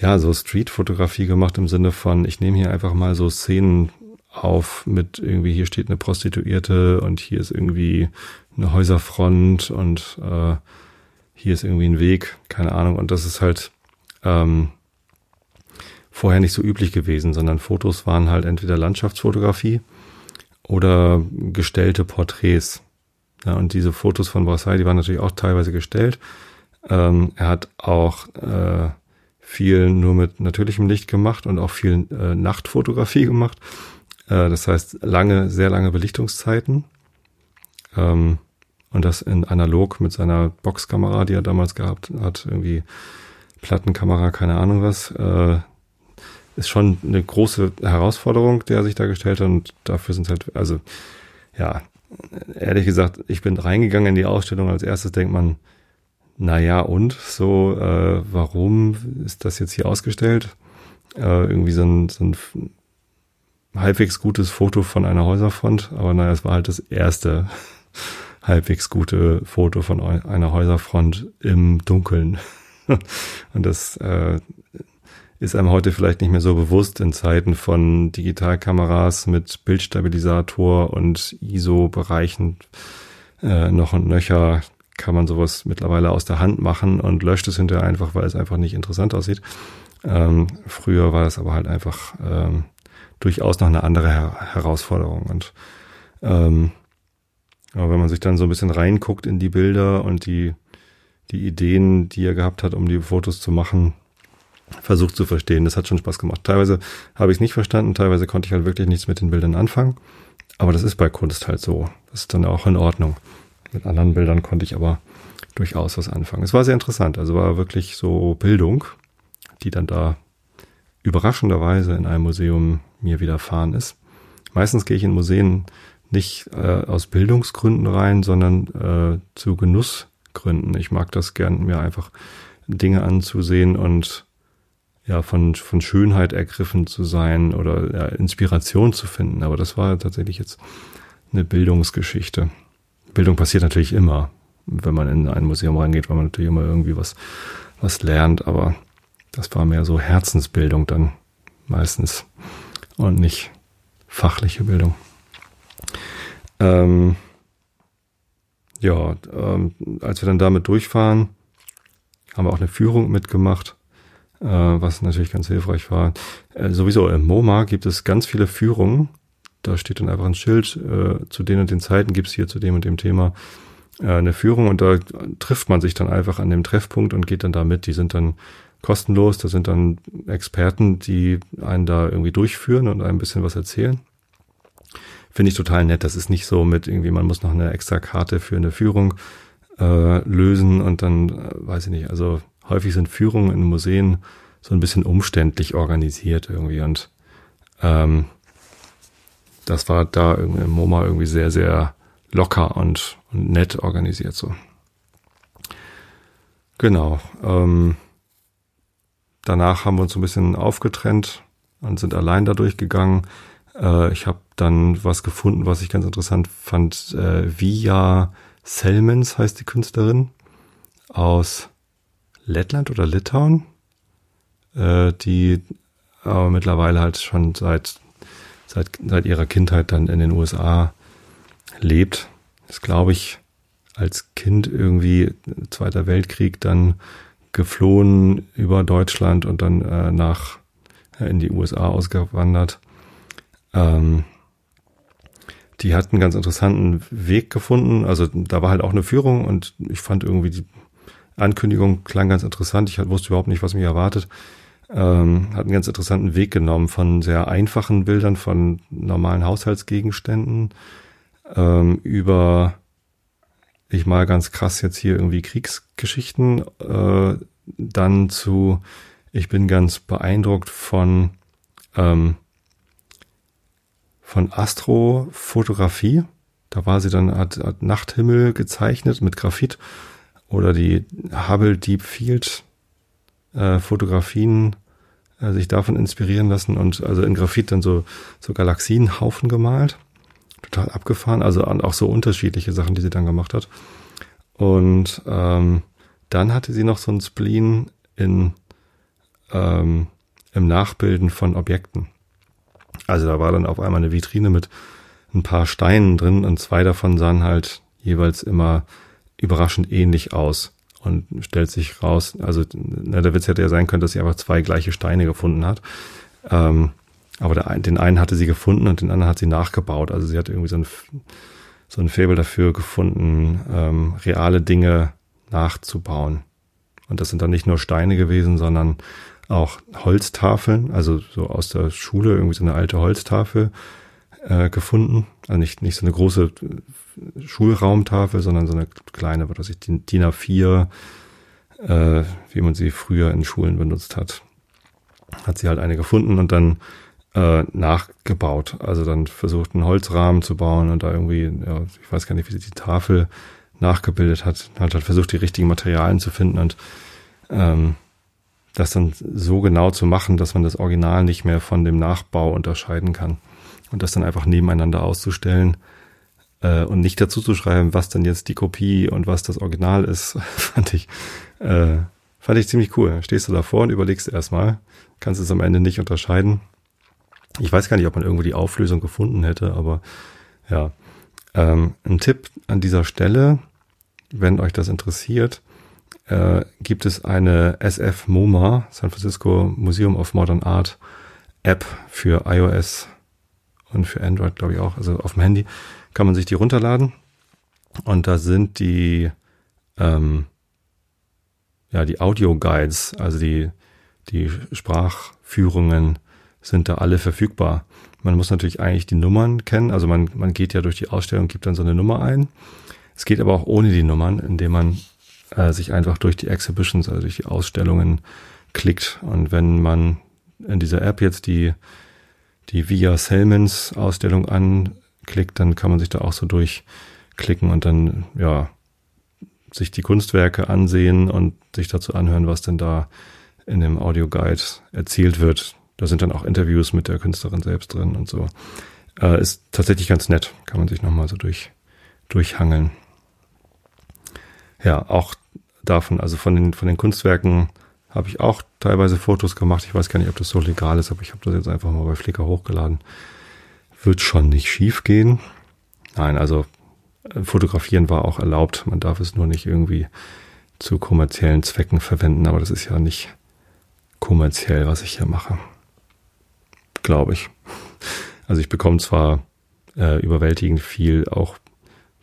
ja so Streetfotografie gemacht im Sinne von, ich nehme hier einfach mal so Szenen auf mit irgendwie, hier steht eine Prostituierte und hier ist irgendwie eine Häuserfront und äh, hier ist irgendwie ein Weg, keine Ahnung. Und das ist halt ähm, vorher nicht so üblich gewesen, sondern Fotos waren halt entweder Landschaftsfotografie oder gestellte Porträts. Ja, und diese Fotos von Brassai, die waren natürlich auch teilweise gestellt. Ähm, er hat auch äh, viel nur mit natürlichem Licht gemacht und auch viel äh, Nachtfotografie gemacht. Äh, das heißt, lange, sehr lange Belichtungszeiten. Ähm, und das in analog mit seiner Boxkamera, die er damals gehabt hat, irgendwie Plattenkamera, keine Ahnung was. Äh, ist schon eine große Herausforderung, der er sich da gestellt hat. Und dafür sind halt, also ja, ehrlich gesagt, ich bin reingegangen in die Ausstellung. Als erstes denkt man, na ja, und so, äh, warum ist das jetzt hier ausgestellt? Äh, irgendwie so ein, so ein halbwegs gutes Foto von einer Häuserfront, aber naja, es war halt das erste halbwegs gute Foto von einer Häuserfront im Dunkeln. Und das äh, ist einem heute vielleicht nicht mehr so bewusst in Zeiten von Digitalkameras mit Bildstabilisator und ISO-Bereichen äh, noch und nöcher kann man sowas mittlerweile aus der Hand machen und löscht es hinterher einfach, weil es einfach nicht interessant aussieht. Ähm, früher war es aber halt einfach ähm, durchaus noch eine andere Her Herausforderung. Und ähm, aber wenn man sich dann so ein bisschen reinguckt in die Bilder und die, die Ideen, die er gehabt hat, um die Fotos zu machen, versucht zu verstehen. Das hat schon Spaß gemacht. Teilweise habe ich es nicht verstanden, teilweise konnte ich halt wirklich nichts mit den Bildern anfangen. Aber das ist bei Kunst halt so. Das ist dann auch in Ordnung. Mit anderen Bildern konnte ich aber durchaus was anfangen. Es war sehr interessant. Also war wirklich so Bildung, die dann da überraschenderweise in einem Museum mir widerfahren ist. Meistens gehe ich in Museen nicht äh, aus Bildungsgründen rein, sondern äh, zu Genussgründen. Ich mag das gern, mir einfach Dinge anzusehen und ja, von, von Schönheit ergriffen zu sein oder ja, Inspiration zu finden. Aber das war tatsächlich jetzt eine Bildungsgeschichte. Bildung passiert natürlich immer, wenn man in ein Museum reingeht, weil man natürlich immer irgendwie was, was lernt, aber das war mehr so Herzensbildung dann meistens und nicht fachliche Bildung. Ähm, ja, ähm, als wir dann damit durchfahren, haben wir auch eine Führung mitgemacht äh, was natürlich ganz hilfreich war. Äh, sowieso im MoMA gibt es ganz viele Führungen. Da steht dann einfach ein Schild, äh, zu den und den Zeiten gibt's hier zu dem und dem Thema äh, eine Führung und da trifft man sich dann einfach an dem Treffpunkt und geht dann da mit. Die sind dann kostenlos, da sind dann Experten, die einen da irgendwie durchführen und ein bisschen was erzählen. Finde ich total nett. Das ist nicht so mit irgendwie, man muss noch eine extra Karte für eine Führung äh, lösen und dann, äh, weiß ich nicht, also häufig sind Führungen in Museen so ein bisschen umständlich organisiert irgendwie und ähm, das war da irgendwie im MoMA irgendwie sehr, sehr locker und, und nett organisiert so. Genau. Ähm, danach haben wir uns ein bisschen aufgetrennt und sind allein da durchgegangen. Äh, ich habe dann was gefunden, was ich ganz interessant fand. Äh, Via Selmens heißt die Künstlerin aus Lettland oder Litauen, äh, die aber mittlerweile halt schon seit, seit, seit ihrer Kindheit dann in den USA lebt. Ist, glaube ich, als Kind irgendwie Zweiter Weltkrieg dann geflohen über Deutschland und dann äh, nach äh, in die USA ausgewandert. Ähm, die hat einen ganz interessanten Weg gefunden. Also da war halt auch eine Führung und ich fand irgendwie die Ankündigung klang ganz interessant. Ich wusste überhaupt nicht, was mich erwartet. Ähm, hat einen ganz interessanten Weg genommen von sehr einfachen Bildern von normalen Haushaltsgegenständen ähm, über, ich mal ganz krass jetzt hier irgendwie Kriegsgeschichten, äh, dann zu, ich bin ganz beeindruckt von ähm, von Astrofotografie. Da war sie dann, hat, hat Nachthimmel gezeichnet mit Graphit oder die Hubble Deep Field äh, Fotografien äh, sich davon inspirieren lassen und also in Graphit dann so, so Galaxienhaufen gemalt. Total abgefahren, also auch so unterschiedliche Sachen, die sie dann gemacht hat. Und ähm, dann hatte sie noch so ein Spleen in, ähm, im Nachbilden von Objekten. Also da war dann auf einmal eine Vitrine mit ein paar Steinen drin und zwei davon sahen halt jeweils immer überraschend ähnlich aus und stellt sich raus, also na, der Witz hätte ja sein können, dass sie einfach zwei gleiche Steine gefunden hat. Ähm, aber der, den einen hatte sie gefunden und den anderen hat sie nachgebaut. Also sie hat irgendwie so ein, so ein Faible dafür gefunden, ähm, reale Dinge nachzubauen. Und das sind dann nicht nur Steine gewesen, sondern auch Holztafeln, also so aus der Schule irgendwie so eine alte Holztafel äh, gefunden. Also nicht, nicht so eine große Schulraumtafel, sondern so eine kleine, was weiß ich, DIN A4, äh, wie man sie früher in Schulen benutzt hat. Hat sie halt eine gefunden und dann äh, nachgebaut. Also dann versucht, einen Holzrahmen zu bauen und da irgendwie, ja, ich weiß gar nicht, wie sie die Tafel nachgebildet hat. Hat halt versucht, die richtigen Materialien zu finden und ähm, das dann so genau zu machen, dass man das Original nicht mehr von dem Nachbau unterscheiden kann. Und das dann einfach nebeneinander auszustellen äh, und nicht dazu zu schreiben, was dann jetzt die Kopie und was das Original ist, fand ich, äh, fand ich ziemlich cool. Stehst du davor und überlegst erstmal, kannst es am Ende nicht unterscheiden. Ich weiß gar nicht, ob man irgendwo die Auflösung gefunden hätte, aber ja. Ähm, ein Tipp an dieser Stelle, wenn euch das interessiert, äh, gibt es eine SF MoMA, San Francisco Museum of Modern Art App für iOS und für Android, glaube ich auch. Also auf dem Handy kann man sich die runterladen. Und da sind die, ähm, ja, die Audio-Guides, also die, die Sprachführungen sind da alle verfügbar. Man muss natürlich eigentlich die Nummern kennen. Also man, man geht ja durch die Ausstellung, gibt dann so eine Nummer ein. Es geht aber auch ohne die Nummern, indem man äh, sich einfach durch die Exhibitions, also durch die Ausstellungen klickt. Und wenn man in dieser App jetzt die, die Via Selmans Ausstellung anklickt, dann kann man sich da auch so durchklicken und dann, ja, sich die Kunstwerke ansehen und sich dazu anhören, was denn da in dem Audioguide erzählt wird. Da sind dann auch Interviews mit der Künstlerin selbst drin und so. Äh, ist tatsächlich ganz nett, kann man sich nochmal so durch, durchhangeln. Ja, auch davon, also von den, von den Kunstwerken habe ich auch teilweise Fotos gemacht. Ich weiß gar nicht, ob das so legal ist, aber ich habe das jetzt einfach mal bei Flickr hochgeladen. Wird schon nicht schief gehen. Nein, also äh, fotografieren war auch erlaubt. Man darf es nur nicht irgendwie zu kommerziellen Zwecken verwenden, aber das ist ja nicht kommerziell, was ich hier mache. Glaube ich. Also ich bekomme zwar äh, überwältigend viel auch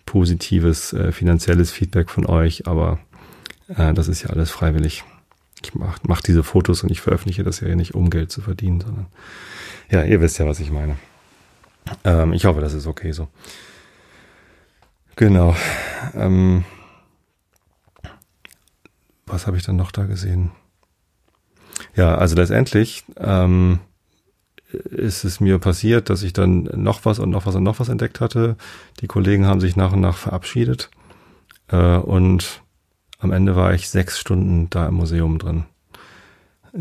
positives äh, finanzielles Feedback von euch, aber äh, das ist ja alles freiwillig. Ich mache mach diese Fotos und ich veröffentliche das ja nicht, um Geld zu verdienen, sondern ja, ihr wisst ja, was ich meine. Ähm, ich hoffe, das ist okay so. Genau. Ähm, was habe ich dann noch da gesehen? Ja, also letztendlich ähm, ist es mir passiert, dass ich dann noch was und noch was und noch was entdeckt hatte. Die Kollegen haben sich nach und nach verabschiedet äh, und am Ende war ich sechs Stunden da im Museum drin.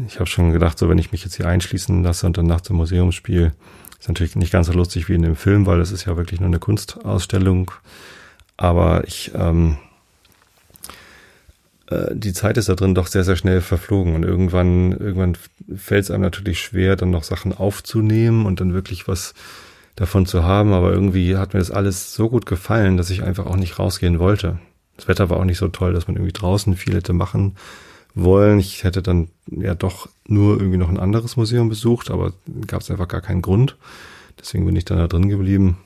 Ich habe schon gedacht, so wenn ich mich jetzt hier einschließen lasse und dann nach dem Museumsspiel, ist natürlich nicht ganz so lustig wie in dem Film, weil das ist ja wirklich nur eine Kunstausstellung. Aber ich, ähm, äh, die Zeit ist da drin doch sehr, sehr schnell verflogen und irgendwann, irgendwann fällt es einem natürlich schwer, dann noch Sachen aufzunehmen und dann wirklich was davon zu haben. Aber irgendwie hat mir das alles so gut gefallen, dass ich einfach auch nicht rausgehen wollte. Das Wetter war auch nicht so toll, dass man irgendwie draußen viel hätte machen wollen. Ich hätte dann ja doch nur irgendwie noch ein anderes Museum besucht, aber gab es einfach gar keinen Grund. Deswegen bin ich dann da drin geblieben.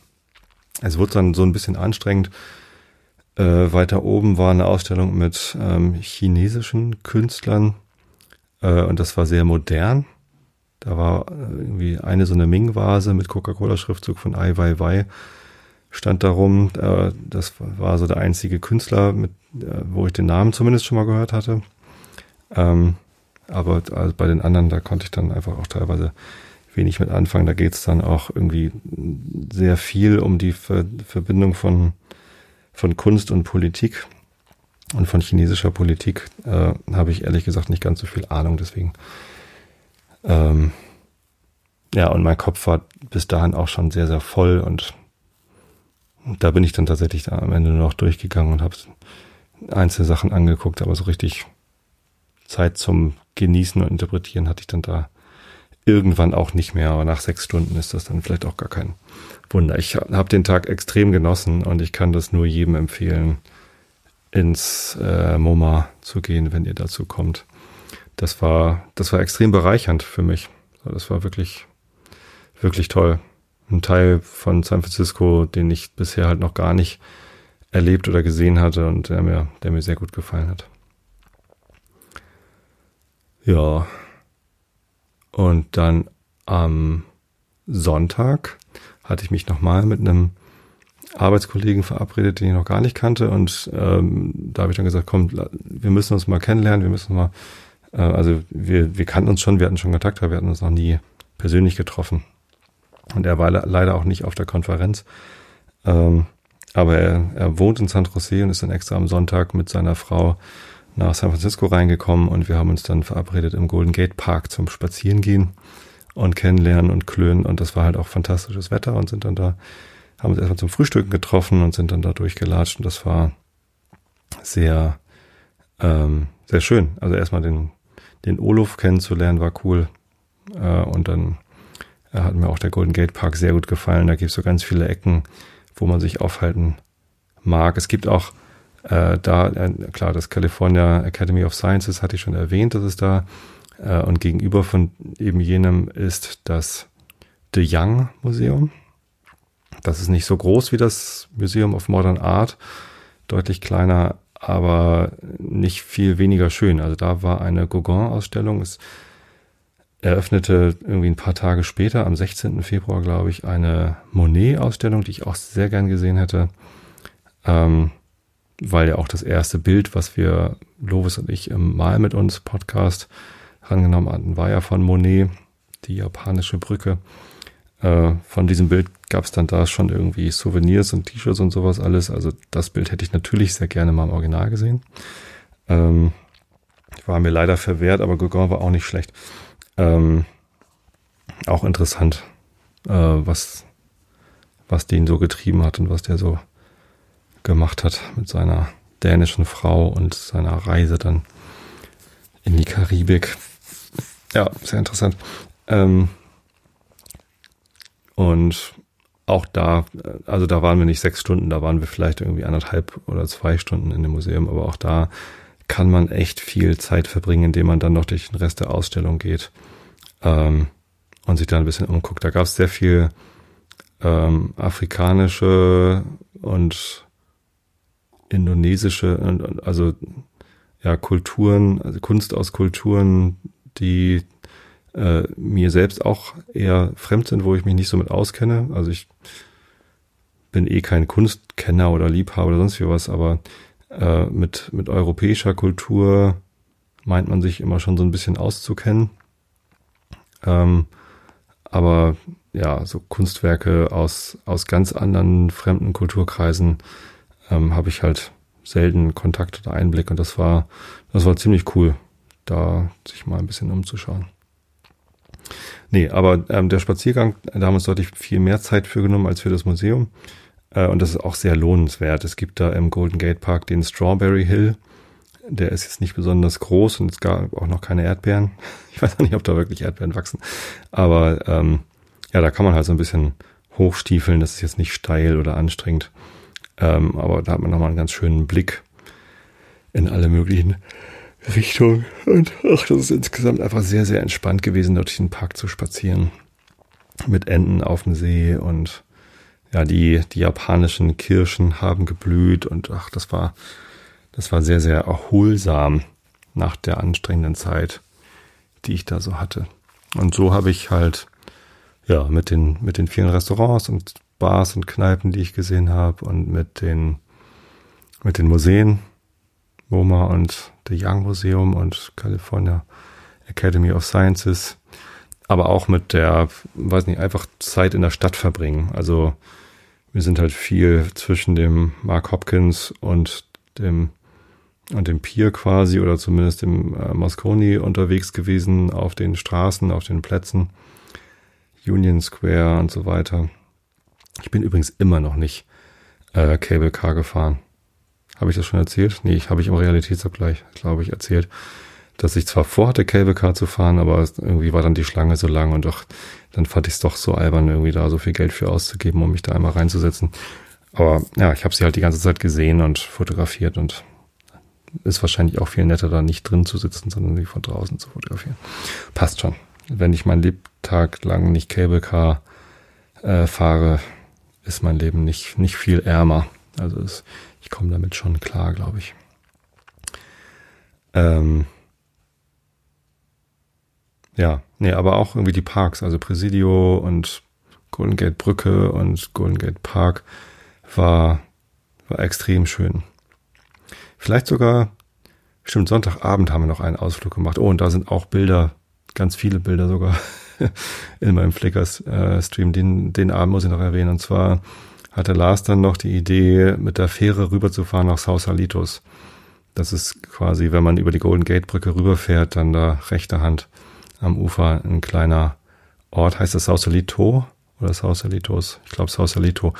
Es wurde dann so ein bisschen anstrengend. Äh, weiter oben war eine Ausstellung mit ähm, chinesischen Künstlern äh, und das war sehr modern. Da war äh, irgendwie eine so eine Ming-Vase mit Coca-Cola-Schriftzug von Ai Weiwei stand darum. Äh, das war so der einzige Künstler, mit, äh, wo ich den Namen zumindest schon mal gehört hatte. Ähm, aber also bei den anderen, da konnte ich dann einfach auch teilweise wenig mit anfangen. Da geht es dann auch irgendwie sehr viel um die Ver Verbindung von, von Kunst und Politik. Und von chinesischer Politik äh, habe ich ehrlich gesagt nicht ganz so viel Ahnung. Deswegen, ähm, ja, und mein Kopf war bis dahin auch schon sehr, sehr voll. Und da bin ich dann tatsächlich da am Ende noch durchgegangen und habe einzelne Sachen angeguckt. Aber so richtig Zeit zum Genießen und Interpretieren hatte ich dann da irgendwann auch nicht mehr. Aber nach sechs Stunden ist das dann vielleicht auch gar kein Wunder. Ich habe den Tag extrem genossen und ich kann das nur jedem empfehlen, ins äh, MoMA zu gehen, wenn ihr dazu kommt. Das war, das war extrem bereichernd für mich. Das war wirklich, wirklich toll. Ein Teil von San Francisco, den ich bisher halt noch gar nicht erlebt oder gesehen hatte und der mir, der mir sehr gut gefallen hat. Ja. Und dann am Sonntag hatte ich mich nochmal mit einem Arbeitskollegen verabredet, den ich noch gar nicht kannte. Und ähm, da habe ich dann gesagt, komm, wir müssen uns mal kennenlernen, wir müssen mal, äh, also wir, wir kannten uns schon, wir hatten schon Kontakt, aber wir hatten uns noch nie persönlich getroffen. Und er war leider auch nicht auf der Konferenz. Ähm, aber er, er wohnt in San Jose und ist dann extra am Sonntag mit seiner Frau nach San Francisco reingekommen und wir haben uns dann verabredet im Golden Gate Park zum Spazierengehen und kennenlernen und klönen und das war halt auch fantastisches Wetter und sind dann da haben uns erstmal zum Frühstücken getroffen und sind dann da durchgelatscht und das war sehr, ähm, sehr schön. Also erstmal den, den Olof kennenzulernen war cool. Äh, und dann äh, hat mir auch der Golden Gate Park sehr gut gefallen. Da gibt es so ganz viele Ecken, wo man sich aufhalten mag. Es gibt auch äh, da, äh, klar, das California Academy of Sciences hatte ich schon erwähnt, das ist da. Äh, und gegenüber von eben jenem ist das The Young Museum. Das ist nicht so groß wie das Museum of Modern Art, deutlich kleiner, aber nicht viel weniger schön. Also da war eine Gauguin-Ausstellung. Es eröffnete irgendwie ein paar Tage später, am 16. Februar, glaube ich, eine Monet-Ausstellung, die ich auch sehr gern gesehen hätte. Ähm, weil ja auch das erste Bild, was wir, Lovis und ich, im Mal mit uns Podcast rangenommen hatten, war ja von Monet, die japanische Brücke. Äh, von diesem Bild gab es dann da schon irgendwie Souvenirs und T-Shirts und sowas alles. Also das Bild hätte ich natürlich sehr gerne mal im Original gesehen. Ähm, war mir leider verwehrt, aber Gauguin war auch nicht schlecht. Ähm, auch interessant, äh, was, was den so getrieben hat und was der so gemacht hat mit seiner dänischen Frau und seiner Reise dann in die Karibik. Ja, sehr interessant. Ähm, und auch da, also da waren wir nicht sechs Stunden, da waren wir vielleicht irgendwie anderthalb oder zwei Stunden in dem Museum, aber auch da kann man echt viel Zeit verbringen, indem man dann noch durch den Rest der Ausstellung geht ähm, und sich da ein bisschen umguckt. Da gab es sehr viel ähm, afrikanische und indonesische, also ja, Kulturen, also Kunst aus Kulturen, die äh, mir selbst auch eher fremd sind, wo ich mich nicht so mit auskenne. Also ich bin eh kein Kunstkenner oder Liebhaber oder sonst wie was, aber äh, mit, mit europäischer Kultur meint man sich immer schon so ein bisschen auszukennen. Ähm, aber ja, so Kunstwerke aus, aus ganz anderen fremden Kulturkreisen ähm, habe ich halt selten Kontakt oder Einblick und das war, das war ziemlich cool, da sich mal ein bisschen umzuschauen. Nee, aber ähm, der Spaziergang, da haben wir uns deutlich viel mehr Zeit für genommen als für das Museum. Äh, und das ist auch sehr lohnenswert. Es gibt da im Golden Gate Park den Strawberry Hill. Der ist jetzt nicht besonders groß und es gab auch noch keine Erdbeeren. Ich weiß auch nicht, ob da wirklich Erdbeeren wachsen. Aber ähm, ja, da kann man halt so ein bisschen hochstiefeln. Das ist jetzt nicht steil oder anstrengend. Ähm, aber da hat man nochmal einen ganz schönen Blick in alle möglichen Richtung. Und ach, das ist insgesamt einfach sehr, sehr entspannt gewesen, dort durch den Park zu spazieren. Mit Enten auf dem See und ja, die, die japanischen Kirschen haben geblüht und ach, das war, das war sehr, sehr erholsam nach der anstrengenden Zeit, die ich da so hatte. Und so habe ich halt, ja, mit den, mit den vielen Restaurants und Bars und Kneipen, die ich gesehen habe und mit den, mit den Museen, MoMA und The Young Museum und California Academy of Sciences, aber auch mit der, weiß nicht, einfach Zeit in der Stadt verbringen. Also wir sind halt viel zwischen dem Mark Hopkins und dem und dem Pier quasi oder zumindest dem äh, Moscone unterwegs gewesen auf den Straßen, auf den Plätzen, Union Square und so weiter. Ich bin übrigens immer noch nicht äh, Cable Car gefahren. Habe ich das schon erzählt? Nee, ich habe ich im Realitätsabgleich, glaube ich, erzählt dass ich zwar vorhatte, Cable Car zu fahren, aber irgendwie war dann die Schlange so lang und doch, dann fand ich es doch so albern, irgendwie da so viel Geld für auszugeben, um mich da einmal reinzusetzen. Aber ja, ich habe sie halt die ganze Zeit gesehen und fotografiert und ist wahrscheinlich auch viel netter, da nicht drin zu sitzen, sondern sie von draußen zu fotografieren. Passt schon. Wenn ich mein Lebtag lang nicht Cable Car äh, fahre, ist mein Leben nicht, nicht viel ärmer. Also es, ich komme damit schon klar, glaube ich. Ähm, ja, nee, aber auch irgendwie die Parks, also Presidio und Golden Gate Brücke und Golden Gate Park war, war extrem schön. Vielleicht sogar, stimmt, Sonntagabend haben wir noch einen Ausflug gemacht. Oh, und da sind auch Bilder, ganz viele Bilder sogar in meinem Flickr-Stream. Den, den Abend muss ich noch erwähnen. Und zwar hatte Lars dann noch die Idee, mit der Fähre rüberzufahren nach Sausalitos. Das ist quasi, wenn man über die Golden Gate Brücke rüberfährt, dann da rechte Hand am Ufer ein kleiner Ort, heißt das Sausalito oder Sausalitos? Ich glaube Sausalito.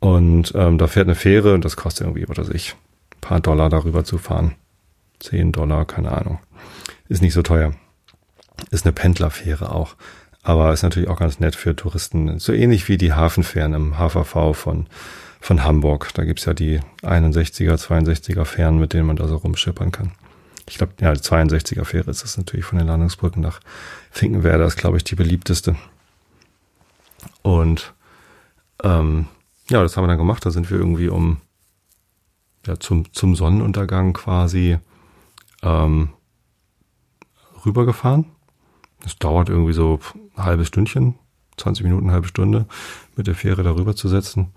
Und ähm, da fährt eine Fähre und das kostet irgendwie, was weiß ich, ein paar Dollar darüber zu fahren. Zehn Dollar, keine Ahnung. Ist nicht so teuer. Ist eine Pendlerfähre auch. Aber ist natürlich auch ganz nett für Touristen. So ähnlich wie die Hafenfähren im HVV von, von Hamburg. Da gibt's ja die 61er, 62er Fähren, mit denen man da so rumschippern kann ich glaube, ja, die 62er Fähre ist das natürlich von den Landungsbrücken nach Finkenwerder, ist, glaube ich, die beliebteste. Und ähm, ja, das haben wir dann gemacht. Da sind wir irgendwie um ja, zum, zum Sonnenuntergang quasi ähm, rübergefahren. Das dauert irgendwie so ein halbes Stündchen, 20 Minuten, halbe Stunde, mit der Fähre darüber zu setzen.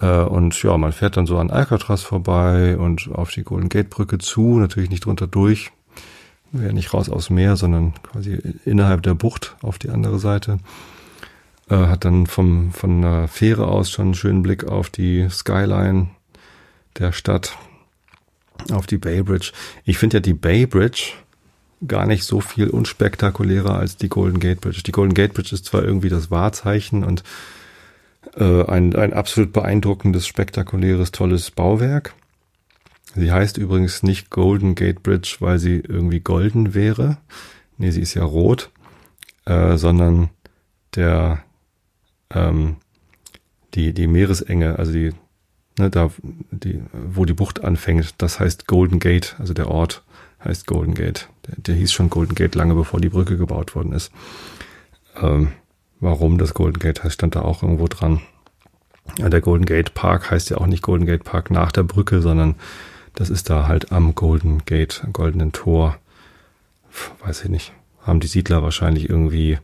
Äh, und ja, man fährt dann so an Alcatraz vorbei und auf die Golden Gate Brücke zu, natürlich nicht drunter durch. Wäre nicht raus aus Meer, sondern quasi innerhalb der Bucht auf die andere Seite. Äh, hat dann vom, von der Fähre aus schon einen schönen Blick auf die Skyline der Stadt, auf die Bay Bridge. Ich finde ja die Bay Bridge gar nicht so viel unspektakulärer als die Golden Gate Bridge. Die Golden Gate Bridge ist zwar irgendwie das Wahrzeichen und äh, ein, ein absolut beeindruckendes, spektakuläres, tolles Bauwerk. Sie heißt übrigens nicht Golden Gate Bridge, weil sie irgendwie golden wäre. Nee, sie ist ja rot, äh, sondern der ähm, die die Meeresenge, also die ne, da die wo die Bucht anfängt, das heißt Golden Gate, also der Ort heißt Golden Gate. Der, der hieß schon Golden Gate lange bevor die Brücke gebaut worden ist. Ähm, warum das Golden Gate heißt, stand da auch irgendwo dran. Ja, der Golden Gate Park heißt ja auch nicht Golden Gate Park nach der Brücke, sondern das ist da halt am Golden Gate, am Goldenen Tor. Weiß ich nicht. Haben die Siedler wahrscheinlich irgendwie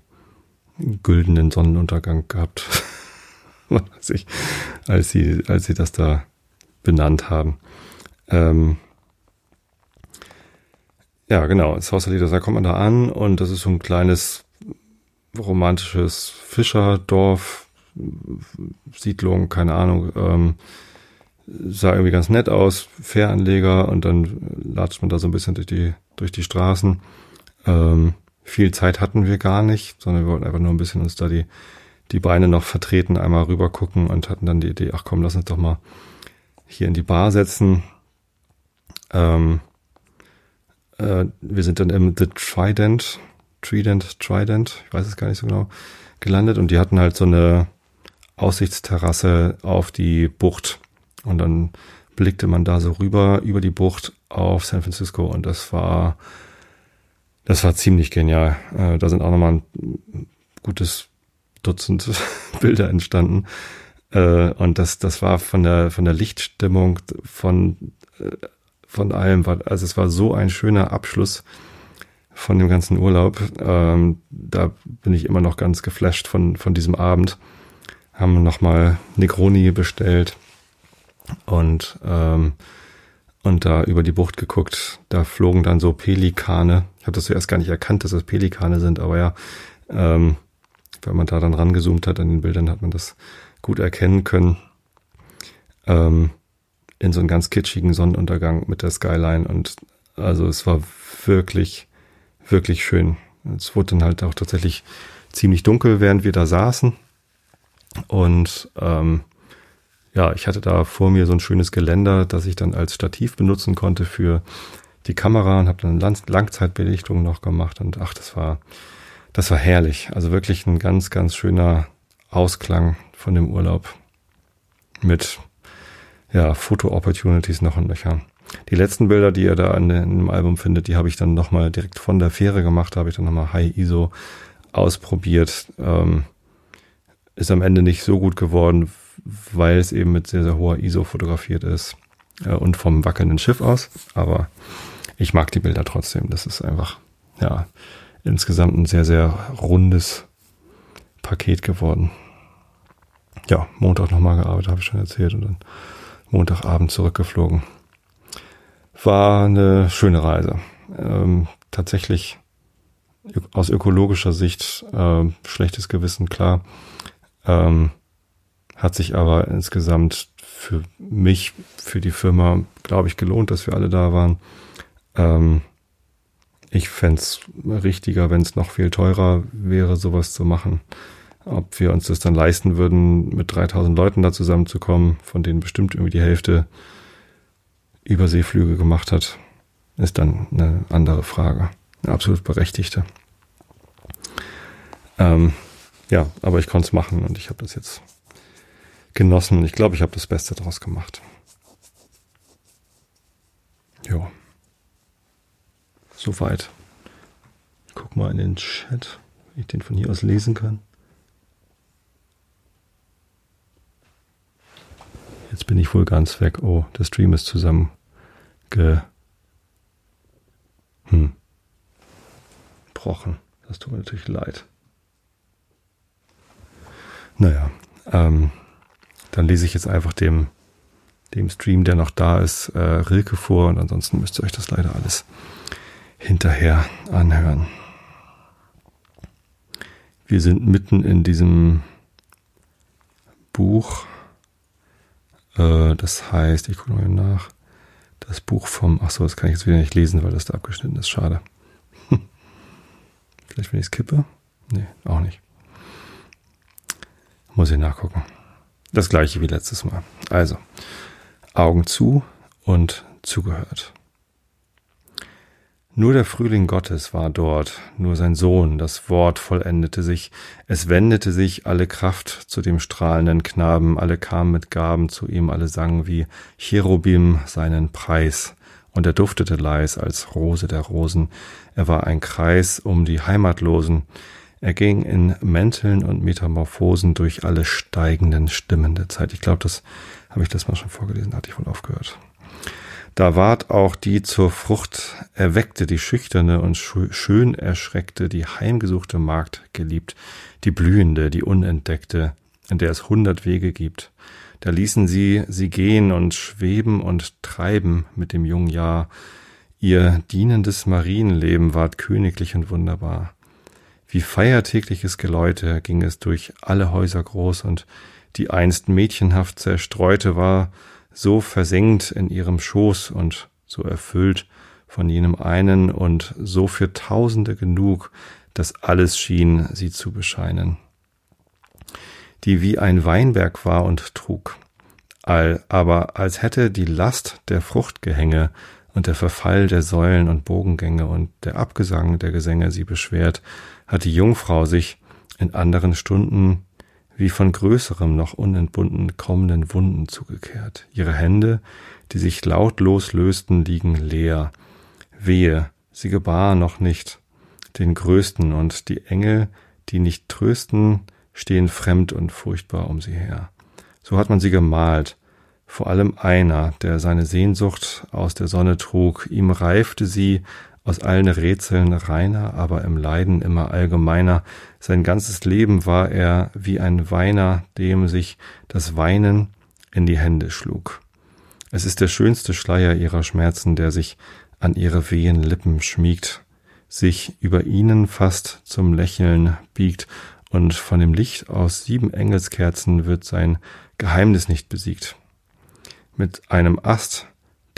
güldenen Sonnenuntergang gehabt. weiß ich, als sie, als sie das da benannt haben. Ähm, ja, genau, Sausalito, da kommt man da an und das ist so ein kleines romantisches Fischerdorf, Siedlung, keine Ahnung, ähm, sah irgendwie ganz nett aus, Fähranleger und dann latscht man da so ein bisschen durch die, durch die Straßen. Ähm, viel Zeit hatten wir gar nicht, sondern wir wollten einfach nur ein bisschen uns da die, die Beine noch vertreten, einmal rüber gucken und hatten dann die Idee, ach komm, lass uns doch mal hier in die Bar setzen. Ähm, äh, wir sind dann im The Trident, Trident, Trident, ich weiß es gar nicht so genau, gelandet und die hatten halt so eine Aussichtsterrasse auf die Bucht und dann blickte man da so rüber über die Bucht auf San Francisco und das war das war ziemlich genial. Äh, da sind auch nochmal ein gutes Dutzend Bilder entstanden. Äh, und das, das war von der, von der Lichtstimmung, von, äh, von allem, war, also es war so ein schöner Abschluss von dem ganzen Urlaub. Ähm, da bin ich immer noch ganz geflasht von, von diesem Abend. Haben nochmal Negroni bestellt und, ähm, und da über die Bucht geguckt. Da flogen dann so Pelikane. Ich habe das zuerst gar nicht erkannt, dass das Pelikane sind, aber ja, ähm, wenn man da dann rangezoomt hat an den Bildern, hat man das gut erkennen können. Ähm, in so einen ganz kitschigen Sonnenuntergang mit der Skyline und also es war wirklich, wirklich schön. Es wurde dann halt auch tatsächlich ziemlich dunkel, während wir da saßen. Und ähm, ja, ich hatte da vor mir so ein schönes Geländer, das ich dann als Stativ benutzen konnte für die Kamera und habe dann Langzeitbelichtung noch gemacht und ach, das war, das war herrlich. Also wirklich ein ganz, ganz schöner Ausklang von dem Urlaub mit ja, Foto-Opportunities noch und nöcher. Die letzten Bilder, die ihr da in, dem Album findet, die habe ich dann nochmal direkt von der Fähre gemacht, da habe ich dann nochmal High ISO ausprobiert. Ähm, ist am Ende nicht so gut geworden, weil es eben mit sehr, sehr hoher ISO fotografiert ist äh, und vom wackelnden Schiff aus. Aber ich mag die Bilder trotzdem. Das ist einfach, ja, insgesamt ein sehr, sehr rundes Paket geworden. Ja, Montag nochmal gearbeitet, habe ich schon erzählt, und dann Montagabend zurückgeflogen. War eine schöne Reise. Ähm, tatsächlich aus ökologischer Sicht äh, schlechtes Gewissen, klar. Ähm, hat sich aber insgesamt für mich, für die Firma, glaube ich, gelohnt, dass wir alle da waren. Ähm, ich fände es richtiger, wenn es noch viel teurer wäre, sowas zu machen. Ob wir uns das dann leisten würden, mit 3000 Leuten da zusammenzukommen, von denen bestimmt irgendwie die Hälfte Überseeflüge gemacht hat, ist dann eine andere Frage. Eine absolut berechtigte. Ähm, ja, aber ich konnte es machen und ich habe das jetzt genossen und ich glaube, ich habe das Beste daraus gemacht. Ja. Soweit. Ich guck mal in den Chat, wie ich den von hier aus lesen kann. Jetzt bin ich wohl ganz weg. Oh, der Stream ist zusammen ge hm. brochen. Das tut mir natürlich leid. Naja, ähm, dann lese ich jetzt einfach dem, dem Stream, der noch da ist, äh, Rilke vor und ansonsten müsst ihr euch das leider alles hinterher anhören. Wir sind mitten in diesem Buch. Äh, das heißt, ich gucke mal nach. Das Buch vom, ach so, das kann ich jetzt wieder nicht lesen, weil das da abgeschnitten ist. Schade. Vielleicht, wenn ich es kippe? Nee, auch nicht. Muss ich nachgucken. Das gleiche wie letztes Mal. Also, Augen zu und zugehört. Nur der Frühling Gottes war dort, nur sein Sohn, das Wort vollendete sich, es wendete sich alle Kraft zu dem strahlenden Knaben, alle kamen mit Gaben zu ihm, alle sangen wie Cherubim seinen Preis, und er duftete leis als Rose der Rosen, er war ein Kreis um die Heimatlosen, er ging in Mänteln und Metamorphosen durch alle steigenden Stimmen der Zeit. Ich glaube, das habe ich das mal schon vorgelesen, hatte ich wohl aufgehört. Da ward auch die zur Frucht erweckte, die schüchterne und schön erschreckte, die heimgesuchte Magd geliebt, die blühende, die unentdeckte, in der es hundert Wege gibt. Da ließen sie sie gehen und schweben und treiben mit dem jungen Jahr. Ihr dienendes Marienleben ward königlich und wunderbar. Wie feiertägliches Geläute ging es durch alle Häuser groß und die einst mädchenhaft zerstreute war so versenkt in ihrem Schoß und so erfüllt von jenem einen und so für Tausende genug, dass alles schien, sie zu bescheinen. Die wie ein Weinberg war und trug, all, aber als hätte die Last der Fruchtgehänge und der Verfall der Säulen und Bogengänge und der Abgesang der Gesänge sie beschwert, hat die Jungfrau sich in anderen Stunden wie von größerem noch unentbunden kommenden Wunden zugekehrt. Ihre Hände, die sich lautlos lösten, liegen leer. Wehe, sie gebar noch nicht den Größten, und die Engel, die nicht trösten, stehen fremd und furchtbar um sie her. So hat man sie gemalt. Vor allem einer, der seine Sehnsucht aus der Sonne trug. Ihm reifte sie aus allen Rätseln reiner, aber im Leiden immer allgemeiner. Sein ganzes Leben war er wie ein Weiner, dem sich das Weinen in die Hände schlug. Es ist der schönste Schleier ihrer Schmerzen, der sich an ihre wehen Lippen schmiegt, sich über ihnen fast zum Lächeln biegt, und von dem Licht aus sieben Engelskerzen wird sein Geheimnis nicht besiegt. Mit einem Ast,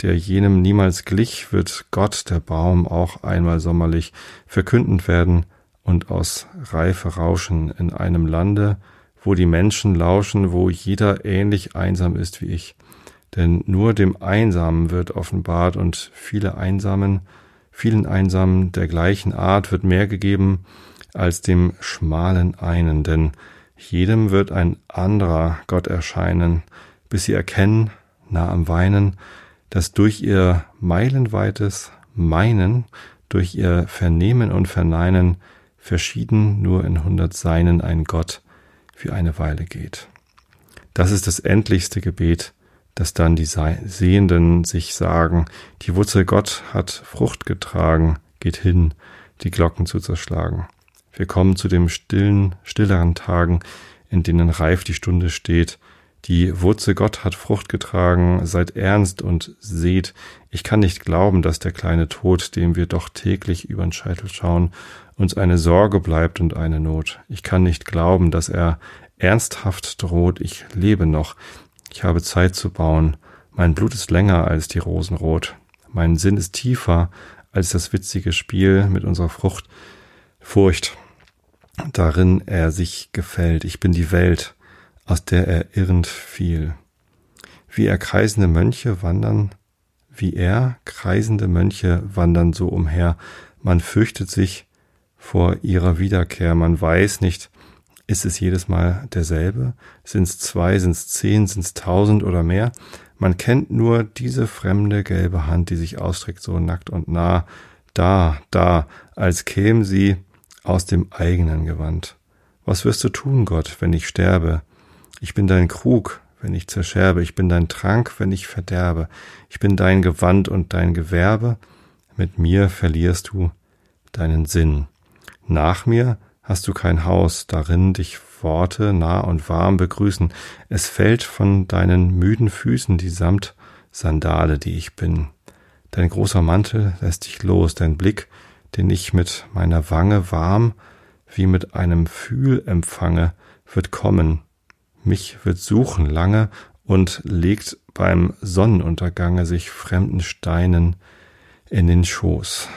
der jenem niemals glich, wird Gott, der Baum, auch einmal sommerlich verkündend werden und aus Reife rauschen in einem Lande, wo die Menschen lauschen, wo jeder ähnlich einsam ist wie ich. Denn nur dem Einsamen wird offenbart und viele Einsamen, vielen Einsamen der gleichen Art wird mehr gegeben als dem schmalen einen, denn jedem wird ein anderer Gott erscheinen, bis sie erkennen, nah am Weinen, dass durch ihr meilenweites Meinen, durch ihr Vernehmen und Verneinen verschieden nur in hundert Seinen ein Gott für eine Weile geht. Das ist das endlichste Gebet, dass dann die Sehenden sich sagen, die Wurzel Gott hat Frucht getragen, geht hin, die Glocken zu zerschlagen. Wir kommen zu dem stillen, stilleren Tagen, in denen reif die Stunde steht. Die Wurzel Gott hat Frucht getragen, seid ernst und seht, ich kann nicht glauben, dass der kleine Tod, dem wir doch täglich übern Scheitel schauen, uns eine Sorge bleibt und eine Not. Ich kann nicht glauben, dass er ernsthaft droht, ich lebe noch, ich habe Zeit zu bauen. Mein Blut ist länger als die Rosenrot. Mein Sinn ist tiefer als das witzige Spiel mit unserer Frucht. Furcht, darin er sich gefällt. Ich bin die Welt, aus der er irrend fiel. Wie er kreisende Mönche wandern, wie er kreisende Mönche wandern so umher. Man fürchtet sich vor ihrer Wiederkehr. Man weiß nicht, ist es jedes Mal derselbe? Sind es zwei, sind es zehn, sind es tausend oder mehr? Man kennt nur diese fremde gelbe Hand, die sich ausstreckt so nackt und nah, da, da, als käme sie aus dem eigenen Gewand. Was wirst du tun, Gott, wenn ich sterbe? Ich bin dein Krug, wenn ich zerscherbe, ich bin dein Trank, wenn ich verderbe, ich bin dein Gewand und dein Gewerbe, mit mir verlierst du deinen Sinn. Nach mir hast du kein Haus, darin dich Worte nah und warm begrüßen. Es fällt von deinen müden Füßen die Samtsandale, die ich bin. Dein großer Mantel lässt dich los, dein Blick, den ich mit meiner Wange warm wie mit einem Fühl empfange, wird kommen, mich wird suchen lange und legt beim Sonnenuntergange sich fremden Steinen in den Schoß.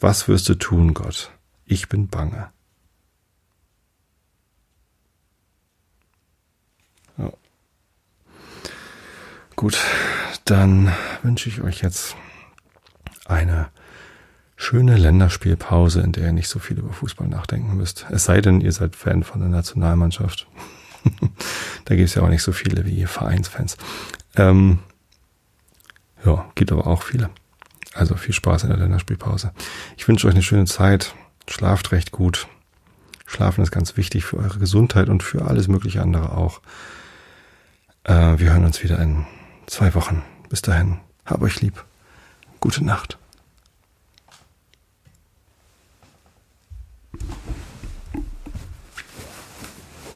Was wirst du tun, Gott? Ich bin bange. Gut, dann wünsche ich euch jetzt eine schöne Länderspielpause, in der ihr nicht so viel über Fußball nachdenken müsst. Es sei denn, ihr seid Fan von der Nationalmannschaft. da gibt es ja auch nicht so viele wie Vereinsfans. Ähm, ja, gibt aber auch viele. Also viel Spaß in der Länderspielpause. Ich wünsche euch eine schöne Zeit. Schlaft recht gut. Schlafen ist ganz wichtig für eure Gesundheit und für alles mögliche andere auch. Äh, wir hören uns wieder in zwei Wochen. Bis dahin, hab euch lieb. Gute Nacht.